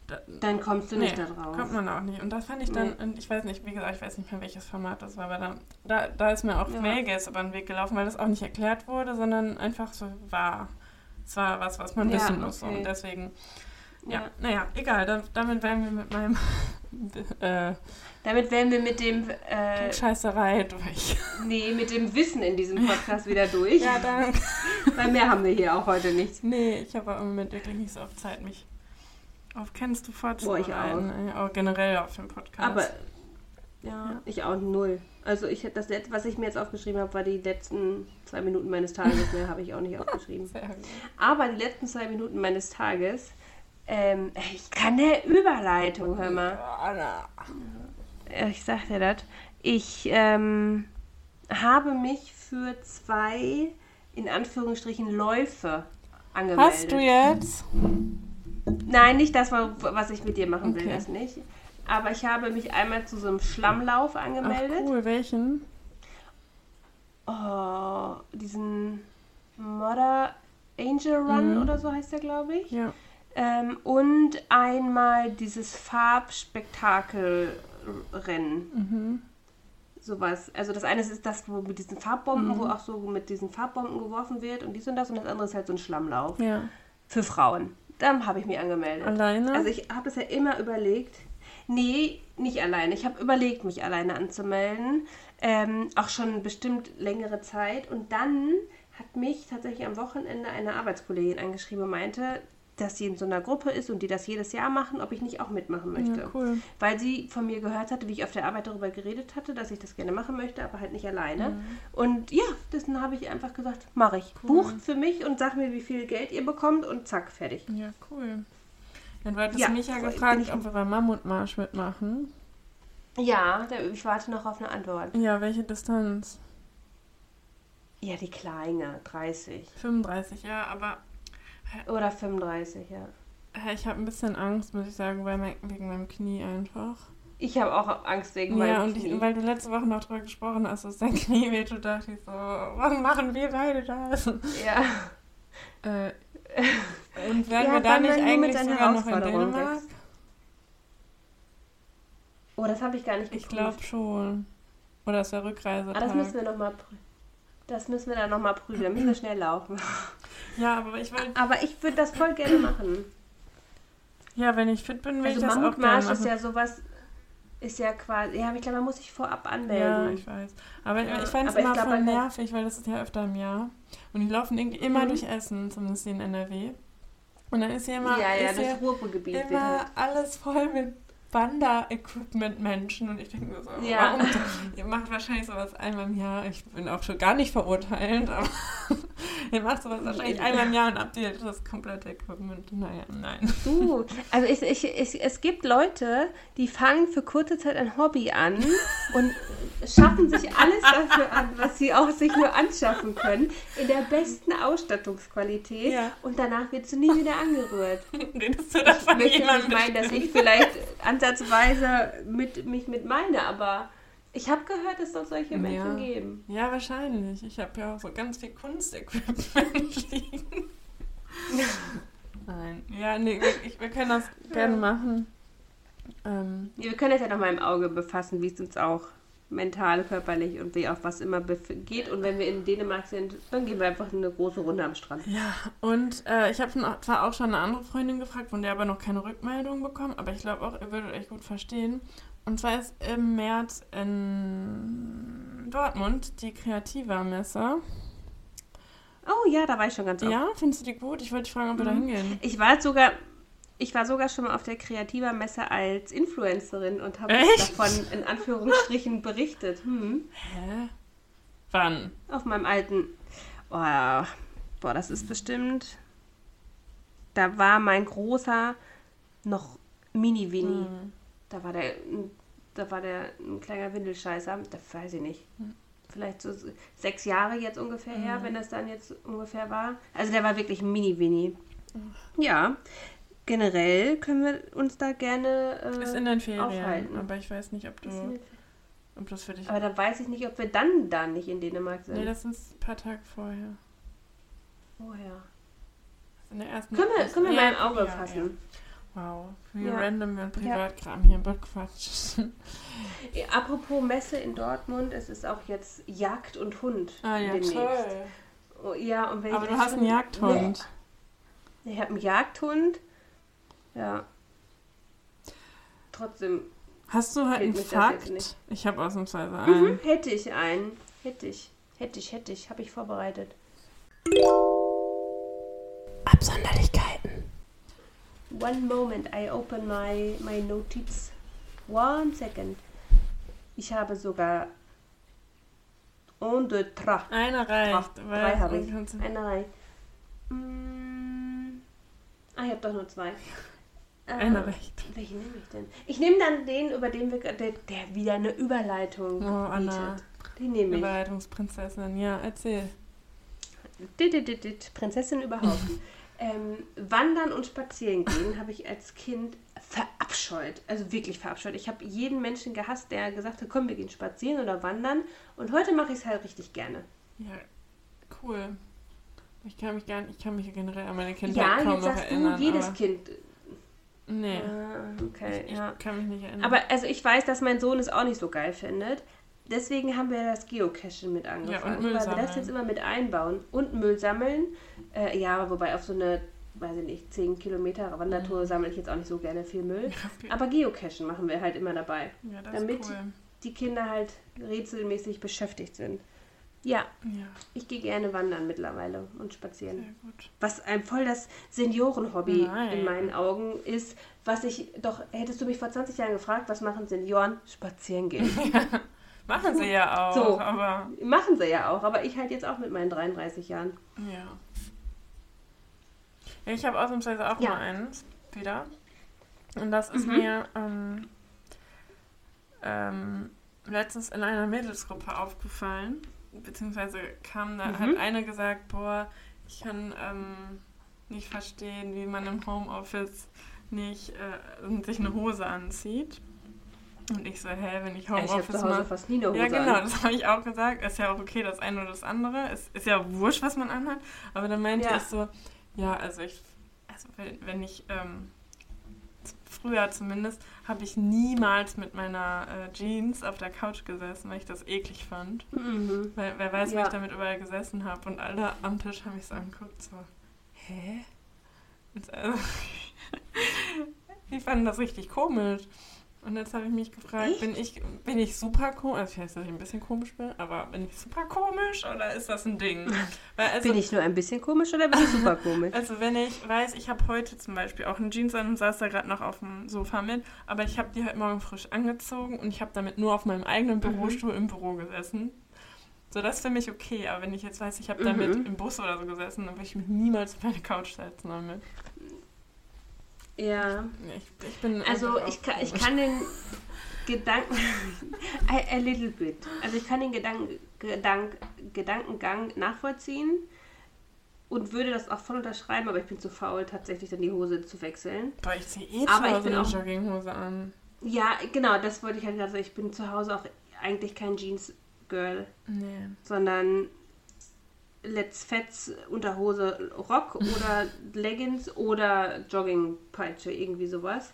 da, Dann kommst du Nee, nicht da drauf. kommt man auch nicht. Und das fand ich dann, und ich weiß nicht, wie gesagt, ich weiß nicht mehr, welches Format das war, aber da, da, da ist mir auch Ja. Mailgaze über den Weg gelaufen, weil das auch nicht erklärt wurde, sondern einfach so war. Es war was, was man Ja, wissen muss. okay. Und deswegen, ja, Ja. naja, egal, da, damit wären wir mit meinem äh, Damit wären wir mit dem, äh, Scheißerei durch. nee, mit dem Wissen in diesem Podcast wieder durch. Ja, dann. Weil mehr haben wir hier auch heute nicht. Nee, ich habe im Moment wirklich nicht so oft Zeit, mich auf kennst du vorzubereiten. Boah, ich auch. auch generell auf dem Podcast. Aber ja, ich auch null. Also ich das letzte, was ich mir jetzt aufgeschrieben habe, war die letzten zwei Minuten meines Tages. Mehr habe ich auch nicht aufgeschrieben. Aber die letzten zwei Minuten meines Tages, ähm, ich kann eine Überleitung, hör mal. Ich sag dir das. Ich ähm, habe mich für zwei, in Anführungsstrichen, Läufe angemeldet. Hast du jetzt? Nein, nicht das, was ich mit dir machen will, Okay. das nicht. Aber ich habe mich einmal zu so einem Schlammlauf Ach, angemeldet. cool, welchen? Oh, diesen Mother Angel Run Mhm. oder so heißt der, glaube ich. Ja. Ähm, und einmal dieses Farbspektakelrennen. Mhm. Sowas. Also das eine ist das, wo mit diesen Farbbomben, Mhm. wo auch so mit diesen Farbbomben geworfen wird und dies und das. Und das andere ist halt so ein Schlammlauf Ja. für Frauen. Dann habe ich mich angemeldet. Alleine? Also ich habe das ja immer überlegt. Nee, nicht alleine. Ich habe überlegt, mich alleine anzumelden. Ähm, auch schon bestimmt längere Zeit. Und dann hat mich tatsächlich am Wochenende eine Arbeitskollegin angeschrieben und meinte, dass sie in so einer Gruppe ist und die das jedes Jahr machen, ob ich nicht auch mitmachen möchte. ja, cool. Weil sie von mir gehört hatte, wie ich auf der Arbeit darüber geredet hatte, dass ich das gerne machen möchte, aber halt nicht alleine. Mhm. Und ja, dessen habe ich einfach gesagt, mache ich. Bucht für mich und sag mir, wie viel Geld ihr bekommt und zack, fertig. Ja, cool. Ja, du hattest Ja, mich ja gefragt, ich- ob wir beim Mammutmarsch mitmachen. Ja, ich warte noch auf eine Antwort. Ja, welche Distanz? Ja, die kleine, 30. 35, ja, aber Oder 35, ja. ich habe ein bisschen Angst, muss ich sagen, weil mein, wegen meinem Knie einfach. Ich habe auch Angst wegen Ja, meinem und Knie. ich, weil du letzte Woche noch drüber gesprochen hast, dass dein Knie wehtut, dachte ich so, warum machen wir beide das? ja. Äh, und werden Ja, wir da nicht eigentlich sogar noch in Dänemark? wächst. Oh, das habe ich gar nicht Ich geprüft. glaube schon. Oder ist der Rückreise. Ah, das müssen wir nochmal prüfen. Das müssen wir dann nochmal prüfen. Da müssen wir schnell laufen. Ja, aber ich will. Aber ich würde das voll gerne machen. Ja, wenn ich fit bin, will Also ich das auch gerne machen. ist ja sowas. Ist ja quasi, ja, aber ich glaube, man muss sich vorab anmelden. Ja, ich weiß. Aber Ja, ich fand es immer glaub, voll nervig, weil das ist ja öfter im Jahr. Und die laufen irgendwie immer Mhm. durch Essen, zumindest in NRW. Und dann ist ja immer, ja, ja, ist das ja immer halt. alles voll mit Wander-Equipment-Menschen. Und ich denke mir so, Ja. warum? Ihr macht wahrscheinlich sowas einmal im Jahr. Ich bin auch schon gar nicht verurteilend, aber ihr macht sowas wahrscheinlich einmal im Jahr und habt ihr das komplette Equipment. Naja, nein. Du, also ich, ich, ich, es gibt Leute, die fangen für kurze Zeit ein Hobby an und schaffen sich alles dafür an, was sie auch sich nur anschaffen können, in der besten Ausstattungsqualität Ja. und danach wird sie nie wieder angerührt. Redest du da Ich möchte nicht meinen, dass ich vielleicht ansatzweise mit, mich mit meine, aber ich habe gehört, es soll solche Menschen Ja. geben. Ja, wahrscheinlich. Ich habe ja auch so ganz viel Kunstequipment liegen. Nein. Ja, nee, wir, ich, wir können das gerne machen. Ähm, Wir können das ja noch mal im Auge befassen, wie es uns auch mental, körperlich und wie auch was immer geht. Und wenn wir in Dänemark sind, dann gehen wir einfach eine große Runde am Strand. ja, und äh, ich habe zwar auch schon eine andere Freundin gefragt, von der aber noch keine Rückmeldung bekommen, aber ich glaube auch, ihr würdet euch gut verstehen. Und zwar ist im März in Dortmund die Kreativa-Messe. Oh ja, da war ich schon ganz oft. Ja, findest du die gut? Ich wollte dich fragen, ob wir da Mhm. hingehen. Ich war sogar, ich war sogar schon mal auf der Kreativer-Messe als Influencerin und habe davon in Anführungsstrichen berichtet. Hm. Hä? Wann? Auf meinem alten. Oh, boah, das ist bestimmt. Da war mein großer noch Mini-Winnie. Hm. Da war der, da war der ein kleiner Windelscheißer. Da weiß ich nicht. Hm. Vielleicht so sechs Jahre jetzt ungefähr her, Mhm. wenn das dann jetzt ungefähr war. Also der war wirklich ein Mini-Winnie. Ja, generell können wir uns da gerne äh, Ist in den Ferien, aufhalten. aber ich weiß nicht, ob du, ob das für dich. Aber dann weiß ich nicht, ob wir dann da nicht in Dänemark sind. nee, das sind ein paar Tage vorher. Woher? In der ersten Können wir, ersten- können wir ja, mal im Auge ja, fassen. Ja. Wow, wie Ja. random wir Privatkram hier bequatschen. Apropos Messe in Dortmund, es ist auch jetzt Jagd und Hund Ah ja, demnächst. toll. Oh, ja, und wenn Aber ich du hast einen Jagdhund. Nee. Ich habe einen Jagdhund. Ja. Trotzdem Hast du halt einen Fakt? Ich habe ausnahmsweise Mhm, einen. hätte ich einen. Hätte ich. Hätte ich, hätte ich. Habe ich vorbereitet. Absonderlichkeiten. One moment, I open my, my notiz. One second. Ich habe sogar un, deux, trois. Einer reicht. Drei habe ich. Eine Reihe. Mm. Ah, ich habe doch nur zwei. Einer reicht. Welchen nehme ich denn? Ich nehme dann den, über den wir, der, der wieder eine Überleitung Oh, Anna. bietet. Den nehme ich. Überleitungsprinzessin. Ja, erzähl. Dit, dit, dit, dit. Prinzessin überhaupt. ähm, Wandern und Spazieren gehen habe ich als Kind verabscheut. Also wirklich verabscheut. Ich habe jeden Menschen gehasst, der gesagt hat, komm, wir gehen spazieren oder wandern. Und heute mache ich es halt richtig gerne. Ja, cool. Ich kann mich gar nicht, ich kann mich generell an meine Kindheit ja, kaum jetzt noch sagst erinnern. du, jedes aber, Kind. Nee, Ah, okay, ich, ich ja. kann mich nicht erinnern. Aber also ich weiß, dass mein Sohn es auch nicht so geil findet. Deswegen haben wir das Geocachen mit angefangen. Müll weil wir das sammeln. jetzt immer mit einbauen. Und Müll sammeln. Äh, ja, wobei auf so eine, weiß ich nicht, 10 Kilometer Wandertour sammle ich jetzt auch nicht so gerne viel Müll. ja, okay. Aber Geocachen machen wir halt immer dabei. ja, damit- cool. Die Kinder halt rätselmäßig beschäftigt sind. Ja, Ja, ich gehe gerne wandern mittlerweile und spazieren. Was ein voll das Seniorenhobby in meinen Augen ist, was ich doch, hättest du mich vor 20 Jahren gefragt, was machen Senioren? Spazieren gehen. Machen sie ja auch, So. aber machen sie ja auch, aber ich halt jetzt auch mit meinen 33 Jahren. ja. ich habe ausnahmsweise auch Ja. mal eins wieder. Und das ist Mhm. mir ähm, ähm, letztens in einer Mädelsgruppe aufgefallen. Beziehungsweise kam da, Mhm. hat eine gesagt, boah, ich kann ähm, nicht verstehen, wie man im Homeoffice nicht äh, sich eine Hose anzieht. Und ich so, hä, wenn ich Homeoffice Hause mache. fast nie eine Hose Ja, genau, an. das habe ich auch gesagt. Ist ja auch okay, das eine oder das andere. Es ist ja wurscht, was man anhat. Aber dann meinte Ja. ich so, ja, also ich, also wenn, ich, ähm, früher zumindest, habe ich niemals mit meiner äh, Jeans auf der Couch gesessen, weil ich das eklig fand. Mhm. Weil wer weiß, wie Ja. ich damit überall gesessen habe. Und alle am Tisch haben mich so angeguckt, so, hä? Und, also, die fanden das richtig komisch. Und jetzt habe ich mich gefragt, bin ich, bin ich super komisch? Also ich weiß, dass ich ein bisschen komisch bin, aber bin ich super komisch oder ist das ein Ding? Also, bin ich nur ein bisschen komisch oder bin ich super komisch? Also wenn ich weiß, ich habe heute zum Beispiel auch eine Jeans an und saß da gerade noch auf dem Sofa mit, aber ich habe die heute Morgen frisch angezogen und ich habe damit nur auf meinem eigenen mhm. Bürostuhl mhm. im Büro gesessen. So, das ist für mich okay, aber wenn ich jetzt weiß, ich habe damit mhm. im Bus oder so gesessen, dann würde ich mich niemals auf meine Couch setzen damit. Ja. Ich, ich bin also ich kann, ich kann den Gedanken a, a, little bit. Also ich kann den Gedanken, Gedank, Gedankengang nachvollziehen und würde das auch voll unterschreiben, aber ich bin zu faul, tatsächlich dann die Hose zu wechseln. Boah, ich ziehe eh aber zu Hause eine Jogginghose an. Ja, genau, das wollte ich halt gerade sagen. Ich bin zu Hause auch eigentlich kein Jeans-Girl. Nee. Sondern Let's Fets Unterhose Rock oder Leggings oder Joggingpeitsche, irgendwie sowas.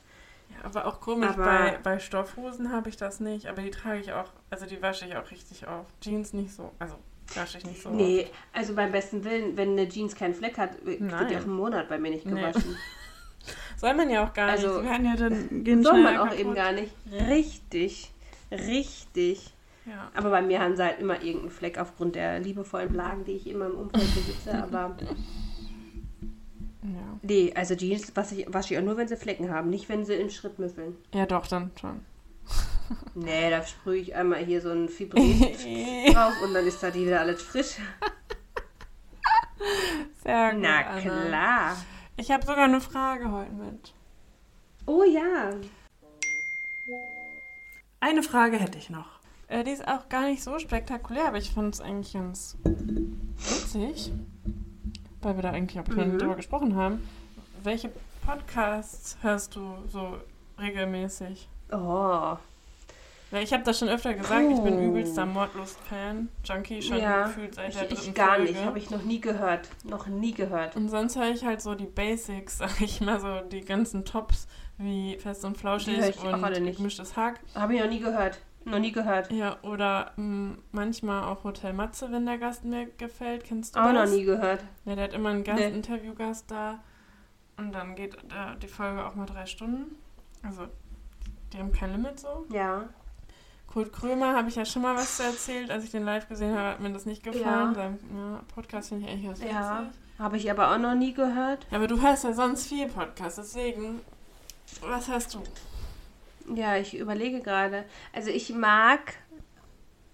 Ja, aber auch komisch, aber bei, bei Stoffhosen habe ich das nicht, aber die trage ich auch, also die wasche ich auch richtig oft. Jeans nicht so, also wasche ich nicht so Nee, oft. also beim besten Willen, wenn eine Jeans keinen Fleck hat, wird die auch einen Monat bei mir nicht gewaschen. Nee. Soll man ja auch gar also, nicht. Ja dann soll man auch kaputt. eben gar nicht. Richtig, richtig. Ja. Aber bei mir haben sie halt immer irgendeinen Fleck aufgrund der liebevollen Blagen, die ich immer im Umfeld besitze. Aber. Ja. Nee, also Jeans wasche ich, wasche ich auch nur, wenn sie Flecken haben, nicht wenn sie im Schritt müffeln. Ja, doch, dann schon. nee, da sprühe ich einmal hier so ein Fibrin drauf und dann ist da die wieder alles frisch. Sehr gut. Na Anna. klar. Ich habe sogar eine Frage heute mit. Oh ja. Eine Frage hätte ich noch. Äh, die ist auch gar nicht so spektakulär, aber ich fand es eigentlich ganz witzig, weil wir da eigentlich auch mhm. drüber gesprochen haben. Welche Podcasts hörst du so regelmäßig? Oh. Ja, ich habe das schon öfter gesagt, Puh. ich bin übelster Mordlust-Fan. Junkie schon ja, gefühlt seit der dritten ich gar Folge. nicht, habe ich noch nie gehört. Noch nie gehört. Und sonst höre ich halt so die Basics, sag ich mal, so die ganzen Tops wie Fest und Flauschig und gemischtes Hack. Habe ich noch nie gehört. Noch nie gehört. Ja, oder mh, hm, manchmal auch Hotel Matze, wenn der Gast mir gefällt. Kennst du auch das? noch nie gehört. Ja, der hat immer einen Gast, nee. Interviewgast da. Und dann geht äh, die Folge auch mal drei Stunden. Also, die haben kein Limit so. Ja. Kurt Krömer habe ich ja schon mal was erzählt. Als ich den live gesehen habe, hat mir das nicht gefallen. Ja. Sein ja, Podcast finde ich eigentlich ganz witzig. Ja, habe ich aber auch noch nie gehört. Ja, aber du hörst ja sonst viel Podcast, deswegen, was hast du? Ja, ich überlege gerade. Also ich mag,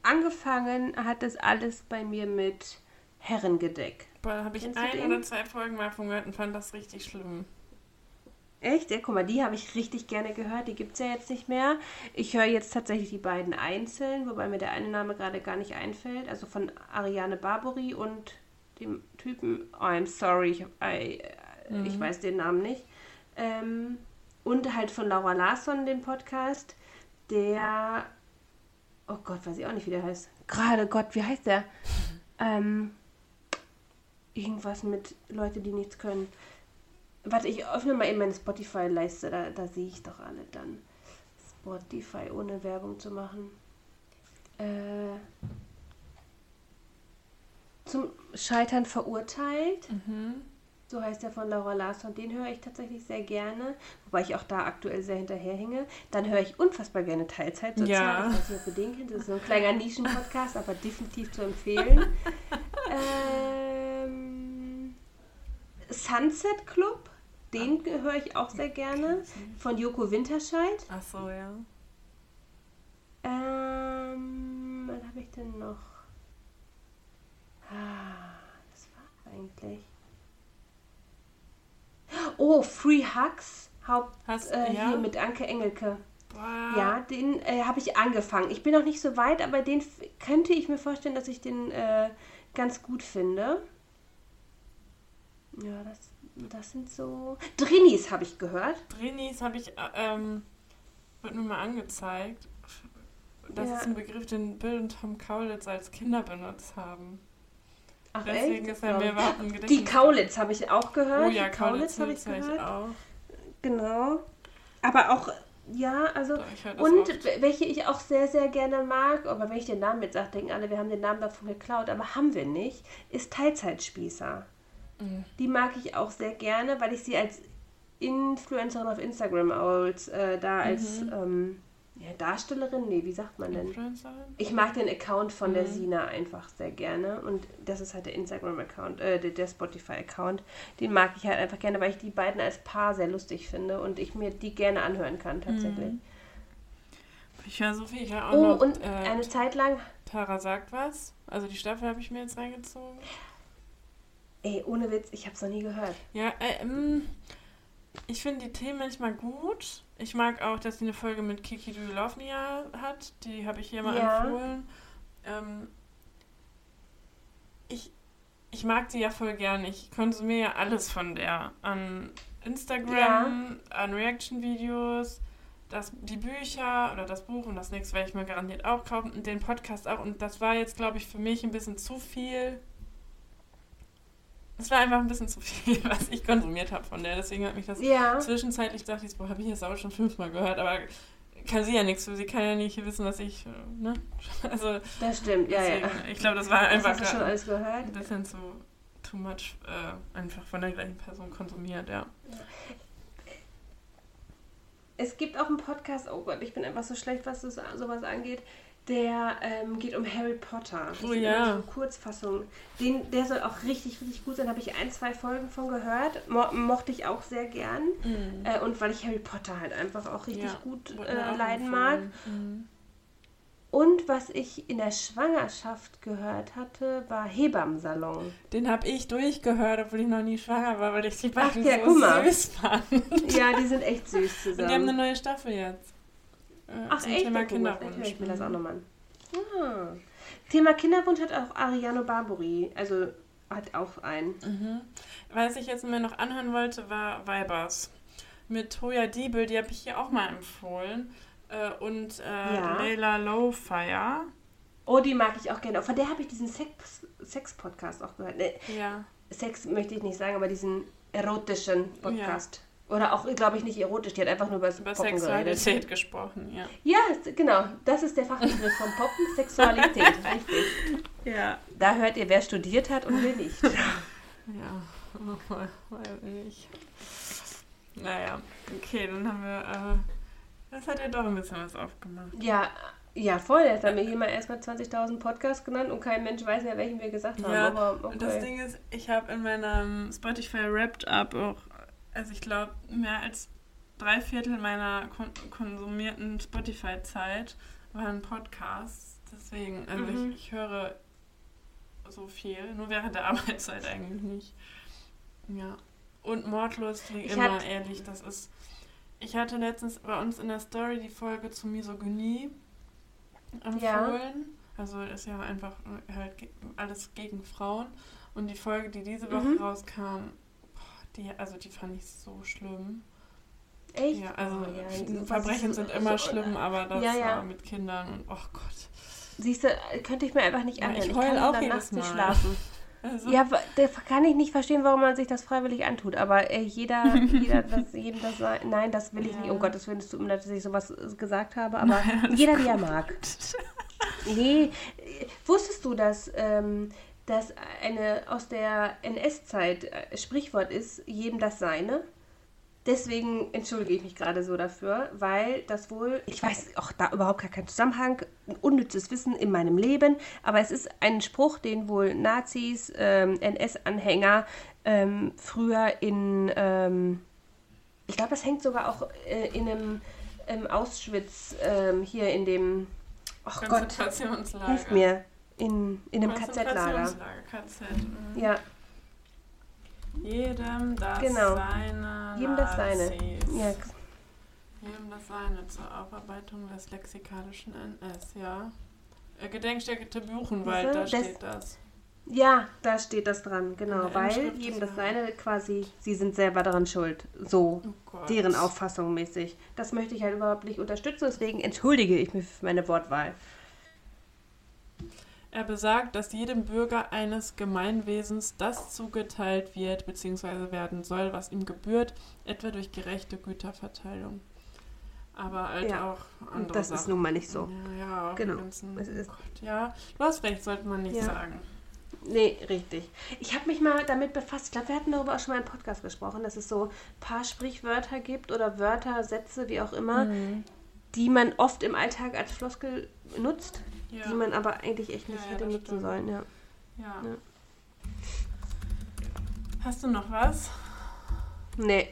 angefangen hat das alles bei mir mit Herrengedeck. Da habe ich Kennst ein oder zwei Folgen mal von gehört und fand das richtig schlimm. Echt? Ja, guck mal, die habe ich richtig gerne gehört. Die gibt es ja jetzt nicht mehr. Ich höre jetzt tatsächlich die beiden einzeln, wobei mir der eine Name gerade gar nicht einfällt. Also von Ariane Barbary und dem Typen. Oh, I'm sorry, ich, I, mhm. ich weiß den Namen nicht. Ähm, und halt von Laura Larsson den Podcast, der, oh Gott, weiß ich auch nicht, wie der heißt. Gerade Gott, wie heißt der? Ähm, irgendwas mit Leute, die nichts können. Warte, ich öffne mal eben meine Spotify-Leiste, da, da sehe ich doch alle dann. Spotify, ohne Werbung zu machen. Äh, zum Scheitern verurteilt. Mhm. So heißt der von Laura Larsson. Den höre ich tatsächlich sehr gerne, wobei ich auch da aktuell sehr hinterherhinge. Dann höre ich unfassbar gerne Teilzeit sozial. Ja. Ich weiß nicht, ob ihr den kennt. Das ist so ein kleiner Nischen-Podcast, aber definitiv zu empfehlen. ähm, Sunset Club, den höre ich auch sehr gerne. Von Joko Winterscheid. Ach so, ja. Ähm, was habe ich denn noch? Ah, das war eigentlich. Oh, Free Hugs. Haupt, Hast, äh, ja? Hier mit Anke Engelke. Boah. Ja, den äh, habe ich angefangen. Ich bin noch nicht so weit, aber den könnte ich mir vorstellen, dass ich den äh, ganz gut finde. Ja, das, das sind so. Drinis habe ich gehört. Drinis habe ich, äh, ähm, wird mir mal angezeigt. Das ja. ist ein Begriff, den Bill und Tom Kaulitz als Kinder benutzt haben. Ach, Deswegen echt? ist er mir überhaupt ein Gedächtnis. Die Kaulitz habe ich auch gehört. Oh ja, Kaulitz, Kaulitz habe ich gehört. Ich auch. Genau. Aber auch, ja, also. und oft. welche ich auch sehr, sehr gerne mag, aber wenn ich den Namen jetzt sage, denken alle, wir haben den Namen davon geklaut, aber haben wir nicht, ist Teilzeitspießer. Mhm. Die mag ich auch sehr gerne, weil ich sie als Influencerin auf Instagram als äh, da als ähm, ja, Darstellerin, nee, wie sagt man denn? Influencerin? Ich mag den Account von der Mhm. Sina einfach sehr gerne und das ist halt der Instagram-Account, äh, der, der Spotify-Account. Den mag ich halt einfach gerne, weil ich die beiden als Paar sehr lustig finde und ich mir die gerne anhören kann tatsächlich. Mhm. Ich höre so viel. Ich höre auch Oh, noch, und äh, eine Zeit lang, Tara sagt was. Also die Staffel habe ich mir jetzt reingezogen. ey, ohne Witz, ich hab's noch nie gehört. Ja, äh, ähm, ich finde die Themen manchmal gut. Ich mag auch, dass sie eine Folge mit Kiki Me hat. Die habe ich hier mal Ja. empfohlen. Ähm, ich, ich mag sie ja voll gern. Ich konsumiere ja alles von der. An Instagram, an Reaction-Videos, die Bücher oder das Buch und das nächste werde ich mir garantiert auch kaufen und den Podcast auch. Und das war jetzt, glaube ich, für mich ein bisschen zu viel. Es war einfach ein bisschen zu viel, was ich konsumiert habe von der. Deswegen hat mich das Ja, zwischenzeitlich dachte ich, boah, habe ich jetzt auch schon fünfmal gehört, aber kann sie ja nichts für. Sie kann ja nicht wissen, was ich, äh, ne? Also, das stimmt, ja, ja. deswegen, ich glaube, das war Das einfach hast du schon alles gehört? ein bisschen zu too much äh, einfach von der gleichen Person konsumiert, ja. Es gibt auch einen Podcast, oh Gott, ich bin einfach so schlecht, was das, sowas angeht. Der ähm, geht um Harry Potter. Das Oh ja. so Kurzfassung. Den, der soll auch richtig, richtig gut sein. Habe ich ein, zwei Folgen von gehört. Mo mochte ich auch sehr gern. Äh, und weil ich Harry Potter halt einfach auch richtig Ja, gut äh, leiden mag. Mhm. Und was ich in der Schwangerschaft gehört hatte, war Hebammensalon. Den habe ich durchgehört, obwohl ich noch nie schwanger war, weil ich die Ach, beiden ja, so guck mal. süß fand. Ja, die sind echt süß Und die haben eine zusammen. neue Staffel jetzt. Äh, Ach zum echt? Thema Ja, Vielleicht Kinderwunsch. ich mir das auch Mhm. nochmal an. Ah. Thema Kinderwunsch hat auch Ariano Barbori. Also hat auch einen. Mhm. Was ich jetzt mir noch anhören wollte, war Weibers. Mit Toya Diebel, die habe ich hier auch mal empfohlen. Äh, und äh, Ja. Layla Lowfire. Oh, die mag ich auch gerne. Von der habe ich diesen Sex- Sex-Podcast auch gehört. Ne, Ja. Sex möchte ich nicht sagen, aber diesen erotischen Podcast. Oder auch, glaube ich, nicht erotisch. Die hat einfach nur über Über Poppen geredet. Sexualität gesprochen, ja. Ja, genau. Das ist der Fachbegriff vom Poppen. Sexualität. Richtig. Ja. Da hört ihr, wer studiert hat und wer nicht. Ja, weiß nicht. Naja, okay, dann haben wir. Äh, das hat ja doch ein bisschen was aufgemacht. Ja, ja, voll. Jetzt haben wir hier mal erstmal 20.000 Podcasts genannt und kein Mensch weiß mehr, welchen wir gesagt haben. Ja, aber Und das okay. Ding ist, ich habe in meinem Spotify Wrapped Up auch, also ich glaube, mehr als drei Viertel meiner kon konsumierten Spotify-Zeit waren Podcasts. Deswegen, also Mhm. ich, ich höre so viel, nur während der Arbeitszeit eigentlich nicht. Ja. Und Mordlos, wie Ich immer, hat- ehrlich, das ist. Ich hatte letztens bei uns in der Story die Folge zu Misogynie empfohlen. Also ist ja einfach äh, halt alles gegen Frauen. Und die Folge, die diese Woche Mhm. rauskam, die, also die fand ich so schlimm. Echt? Ja, also Oh, ja, Verbrechen sind immer so- schlimm, aber das Ja, ja. war mit Kindern und oh Gott. Siehst du, könnte ich mir einfach nicht anhören. ich ich heul kann auch dann nachts nicht schlafen. Also, Ja, da kann ich nicht verstehen, warum man sich das freiwillig antut. Aber äh, jeder, jeder das, jedem das nein, das will ich nicht. Um Gottes Willen, es tut mir leid, dass ich sowas äh, gesagt habe. Aber jeder, wie er mag. Nee, äh, wusstest du, dass, ähm, dass eine aus der NS-Zeit äh, Sprichwort ist, jedem das Seine? Deswegen entschuldige ich mich gerade so dafür, weil das wohl, ich weiß auch da überhaupt gar keinen Zusammenhang, unnützes Wissen in meinem Leben, aber es ist ein Spruch, den wohl Nazis, ähm, NS-Anhänger ähm, früher in, ähm, ich glaube, das hängt sogar auch äh, in einem Auschwitz ähm, hier in dem, ach Gott, hilf mir, in, in einem KZ-Lager. KZ. mhm. Ja, Jedem das Genau. seine. jedem das seine. Ja, Jedem das seine zur Aufarbeitung des lexikalischen NS, ja. Äh, Gedenkstätte Buchenwald, da Siehste, das- steht das. Ja, da steht das dran, genau. Weil jedem das seine quasi, sie sind selber daran schuld. So, Oh deren Auffassung mäßig. Das möchte ich halt überhaupt nicht unterstützen, deswegen entschuldige ich mich für meine Wortwahl. Er besagt, dass jedem Bürger eines Gemeinwesens das zugeteilt wird bzw. werden soll, was ihm gebührt, etwa durch gerechte Güterverteilung. Aber halt Ja, auch andere das Sachen. ist nun mal nicht so. Ja, auch Genau. ganzen, oh Gott, ja, du hast recht, sollte man nicht Ja. sagen. Nee, richtig. Ich habe mich mal damit befasst. Ich glaube, wir hatten darüber auch schon mal im Podcast gesprochen, dass es so ein paar Sprichwörter gibt oder Wörter, Sätze, wie auch immer, Mhm. die man oft im Alltag als Floskel nutzt, Ja. die man aber eigentlich echt nicht hätte nutzen stimmt. sollen. Ja. ja. Ja. Hast du noch was? Nee.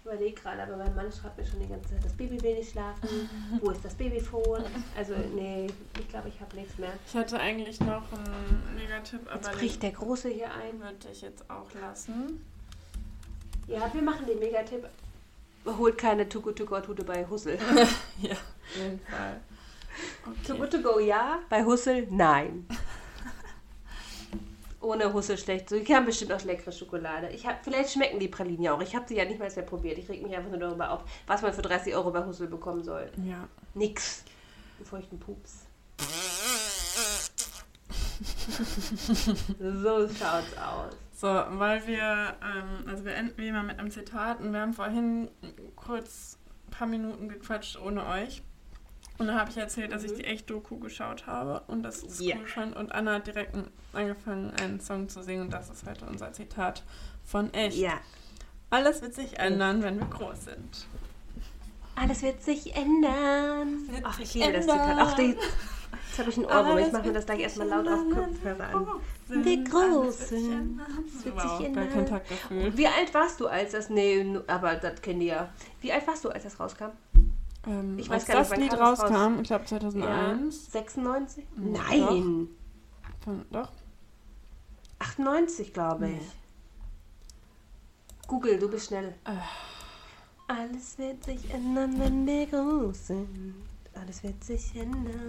Ich überlege gerade, aber mein Mann schreibt mir schon die ganze Zeit, das Baby will nicht schlafen. Wo ist das Babyfon? Also, nee, ich glaube, ich habe nichts mehr. Ich hatte eigentlich noch einen Negatipp, Jetzt aber bricht der Große hier ein. würde ich jetzt auch lassen. Ja, wir machen den Megatipp. Holt keine To Go Tute bei Hussel. Ja, auf jeden Fall. Okay. Good To Go ja, bei Hussel nein. Ohne Hussel schlecht. So, die haben bestimmt auch leckere Schokolade. Ich hab, vielleicht schmecken die Pralinen ja auch. Ich habe sie ja nicht mal mehr probiert. Ich reg mich einfach nur darüber auf, was man für 30 Euro bei Hussel bekommen soll. Ja. Nix. Einen feuchten Pups. so schaut's aus. So, weil wir, ähm, also wir enden wie immer mit einem Zitat und wir haben vorhin kurz ein paar Minuten gequatscht ohne euch. Und dann habe ich erzählt, dass ich die Echt-Doku geschaut habe und das ist Ja. cool fand. Und Anna hat direkt angefangen, einen Song zu singen und das ist heute unser Zitat von Echt. Ja. Alles wird sich ändern, wenn wir groß sind. Alles wird sich ändern. Wird Ach, ich liebe das ändern. Zitat. Ach, die, jetzt habe ich einen Ohrwurm. Ich mache mir das gleich erstmal laut auf Kopfhörer an. wir groß sind. Alles wird wow, sich gar ändern. kein Taktgefühl. Wie alt warst du, als das. Nee, aber das kennen die ja. Wie alt warst du, als das rauskam? Ähm, Ich als weiß gar nicht, das wann Lied kam das raus? rauskam, ich glaube 2001. 96? Mhm, Nein. Von, doch. 98, glaube ich. Nee. Google, du bist schnell. Äh. Alles wird sich ändern, wenn wir groß sind. Alles wird sich ändern.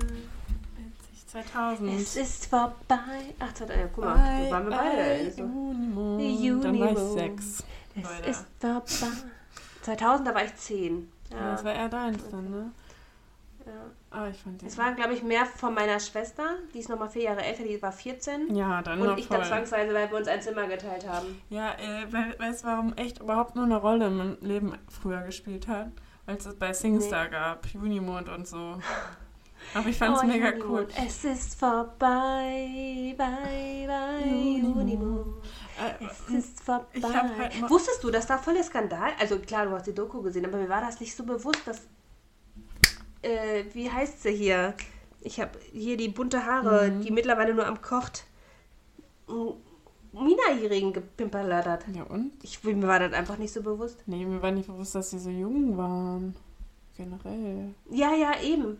2000. Es ist vorbei. Ach, das, äh, guck mal, wo waren wir bei beide? Also. Unimond. Dann war ich sechs. es Leute. ist vorbei. 2000, da war ich 10. Ja. Das war eher deins dann, ne? ja. Ah, ich fand die. Es war, glaube ich, mehr von meiner Schwester. Die ist nochmal vier Jahre älter, die war 14. ja, dann Und noch ich voll. dann zwangsweise, weil wir uns ein Zimmer geteilt haben. Ja, äh, weil, weißt du, warum echt überhaupt nur eine Rolle in meinem Leben früher gespielt hat? Weil es bei Singstar gab, Unimond und so. Aber ich fand es Oh, mega Unimond. cool. Es ist vorbei, bye, bye, Unimond. Unimond. Äh, Es ist vorbei. Halt Wusstest du, das war voll der Skandal? Also klar, du hast die Doku gesehen, aber mir war das nicht so bewusst, dass. Äh, wie heißt sie hier? Ich habe hier die bunte Haare, Mhm. die mittlerweile nur am Kocht. Minderjährigen gepimpert hat. ja, und? Ich, mir war das einfach nicht so bewusst. Nee, mir war nicht bewusst, dass sie so jung waren. Generell. Ja, ja, eben.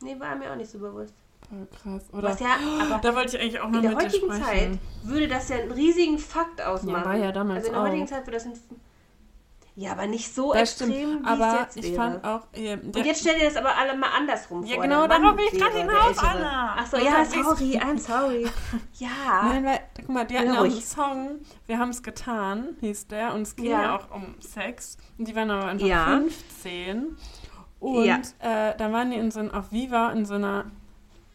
Nee, war mir auch nicht so bewusst. Voll krass. Oder? Was ja, aber Da wollte ich eigentlich auch mal in der mit heutigen. Zeit würde das ja einen riesigen Fakt ausmachen. Ja, war ja damals Also in der heutigen auch. Zeit würde das ein. Ja, aber nicht so Das extrem, stimmt, wie aber es jetzt ich wäre. fand auch. Äh, Und jetzt stell dir das aber alle mal andersrum Ja, vor. genau, Dein Mann darauf will ich der hinaus. Anna. Ach so, Und ja, dann sorry, I'm sorry. Ja. Nein, weil, guck mal, die hatten Ja, auch einen. Song, Wir haben es getan, hieß der, und es ging Ja. ja. auch um Sex. Und die waren aber einfach Ja. 15. Und Ja. äh, da waren die in so ein, auf Viva in so einer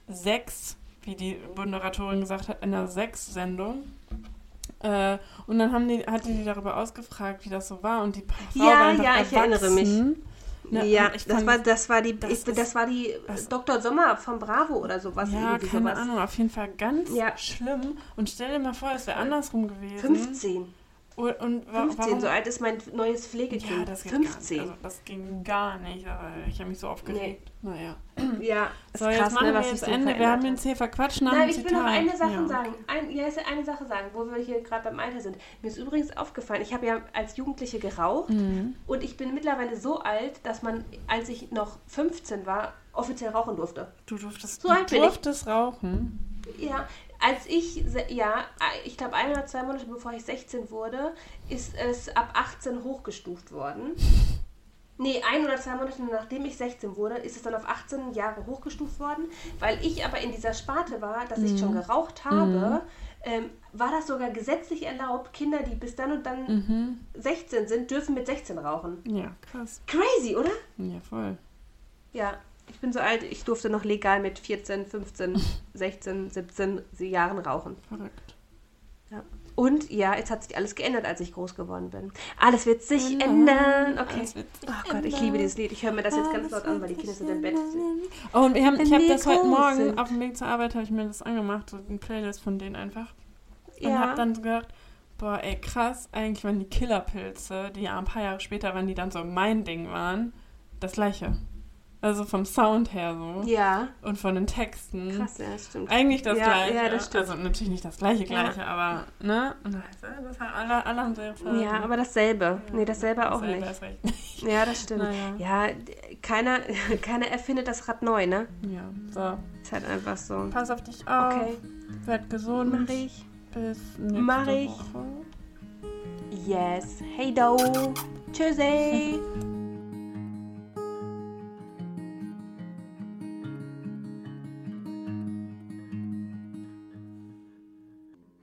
Sex, wie die Moderatorin gesagt hat, in einer Sex-Sendung. Äh, und dann haben die, hat die darüber ausgefragt, wie das so war. Und die Frau Ja, war einfach ja, ich erinnere mich. Ne, ja, das fand- war, das war die, das ich, das ist- war die das- Dr. Sommer von Bravo oder sowas. Ja, keine sowas. Ahnung, auf jeden Fall ganz Ja. schlimm. Und stell dir mal vor, es wäre andersrum gewesen. 15. Und, und wa- 15, warum? so alt ist mein neues ja, Pflegekind. das geht 15. Gar nicht. Also, das ging gar nicht. aber Ich habe mich so aufgeregt. Naja. Ja, ist So, krass, jetzt machen ne, wir jetzt so Ende. Wir haben jetzt hier verquatscht Nein, ich will noch Zitat. eine Sache ja. sagen. Ein, ja, eine Sache sagen, wo wir hier gerade beim Alter sind. Mir ist übrigens aufgefallen, ich habe ja als Jugendliche geraucht Mhm. und ich bin mittlerweile so alt, dass man, als ich noch 15 war, offiziell rauchen durfte. Du durftest, So du alt bin ich. durftest rauchen. Ja, als ich, ja, ich glaube ein oder zwei Monate bevor ich 16 wurde, ist es ab 18 hochgestuft worden. Nee, ein oder zwei Monate nachdem ich 16 wurde, ist es dann auf 18 Jahre hochgestuft worden. Weil ich aber in dieser Sparte war, dass ich schon geraucht habe, ähm, war das sogar gesetzlich erlaubt, Kinder, die bis dann und dann Mhm. 16 sind, dürfen mit 16 rauchen. Ja, krass. Crazy, oder? Ja, voll. Ja, ich bin so alt, ich durfte noch legal mit 14, 15, 16, 17 Jahren rauchen. Verrückt. Ja. Und ja, jetzt hat sich alles geändert, als ich groß geworden bin. Alles wird sich Ändern, ändern. Okay. Oh Gott, ich liebe dieses Lied. Ich höre mir das jetzt ganz laut an, weil die Kinder sind im Bett. Oh, und wir haben, ich habe das heute Morgen sind. auf dem Weg zur Arbeit habe ich mir das angemacht, so eine Playlist von denen einfach. Und Ja. hab dann so gedacht, boah, ey, krass, eigentlich waren die Killerpilze, die ja ein paar Jahre später, wenn die dann so mein Ding waren, das gleiche. Also vom Sound her so. Ja, Und von den Texten. krass, ja, stimmt. Eigentlich das Ja, gleiche. ja, das stimmt. Also natürlich nicht das gleiche, Ja. gleiche, aber, ne? Und das, das haben alle, alle haben ihre. Ja, aber dasselbe. Nee, dasselbe auch Dasselbe nicht. erst recht. Ja, das stimmt. Naja. Ja, keiner, keiner erfindet das Rad neu, ne? Ja, so. Ist halt einfach so. Pass auf dich auf. Okay, Werd gesund. mach ich. Bis nächste Mach ich. Woche. Yes. Hey do. Tschüssi.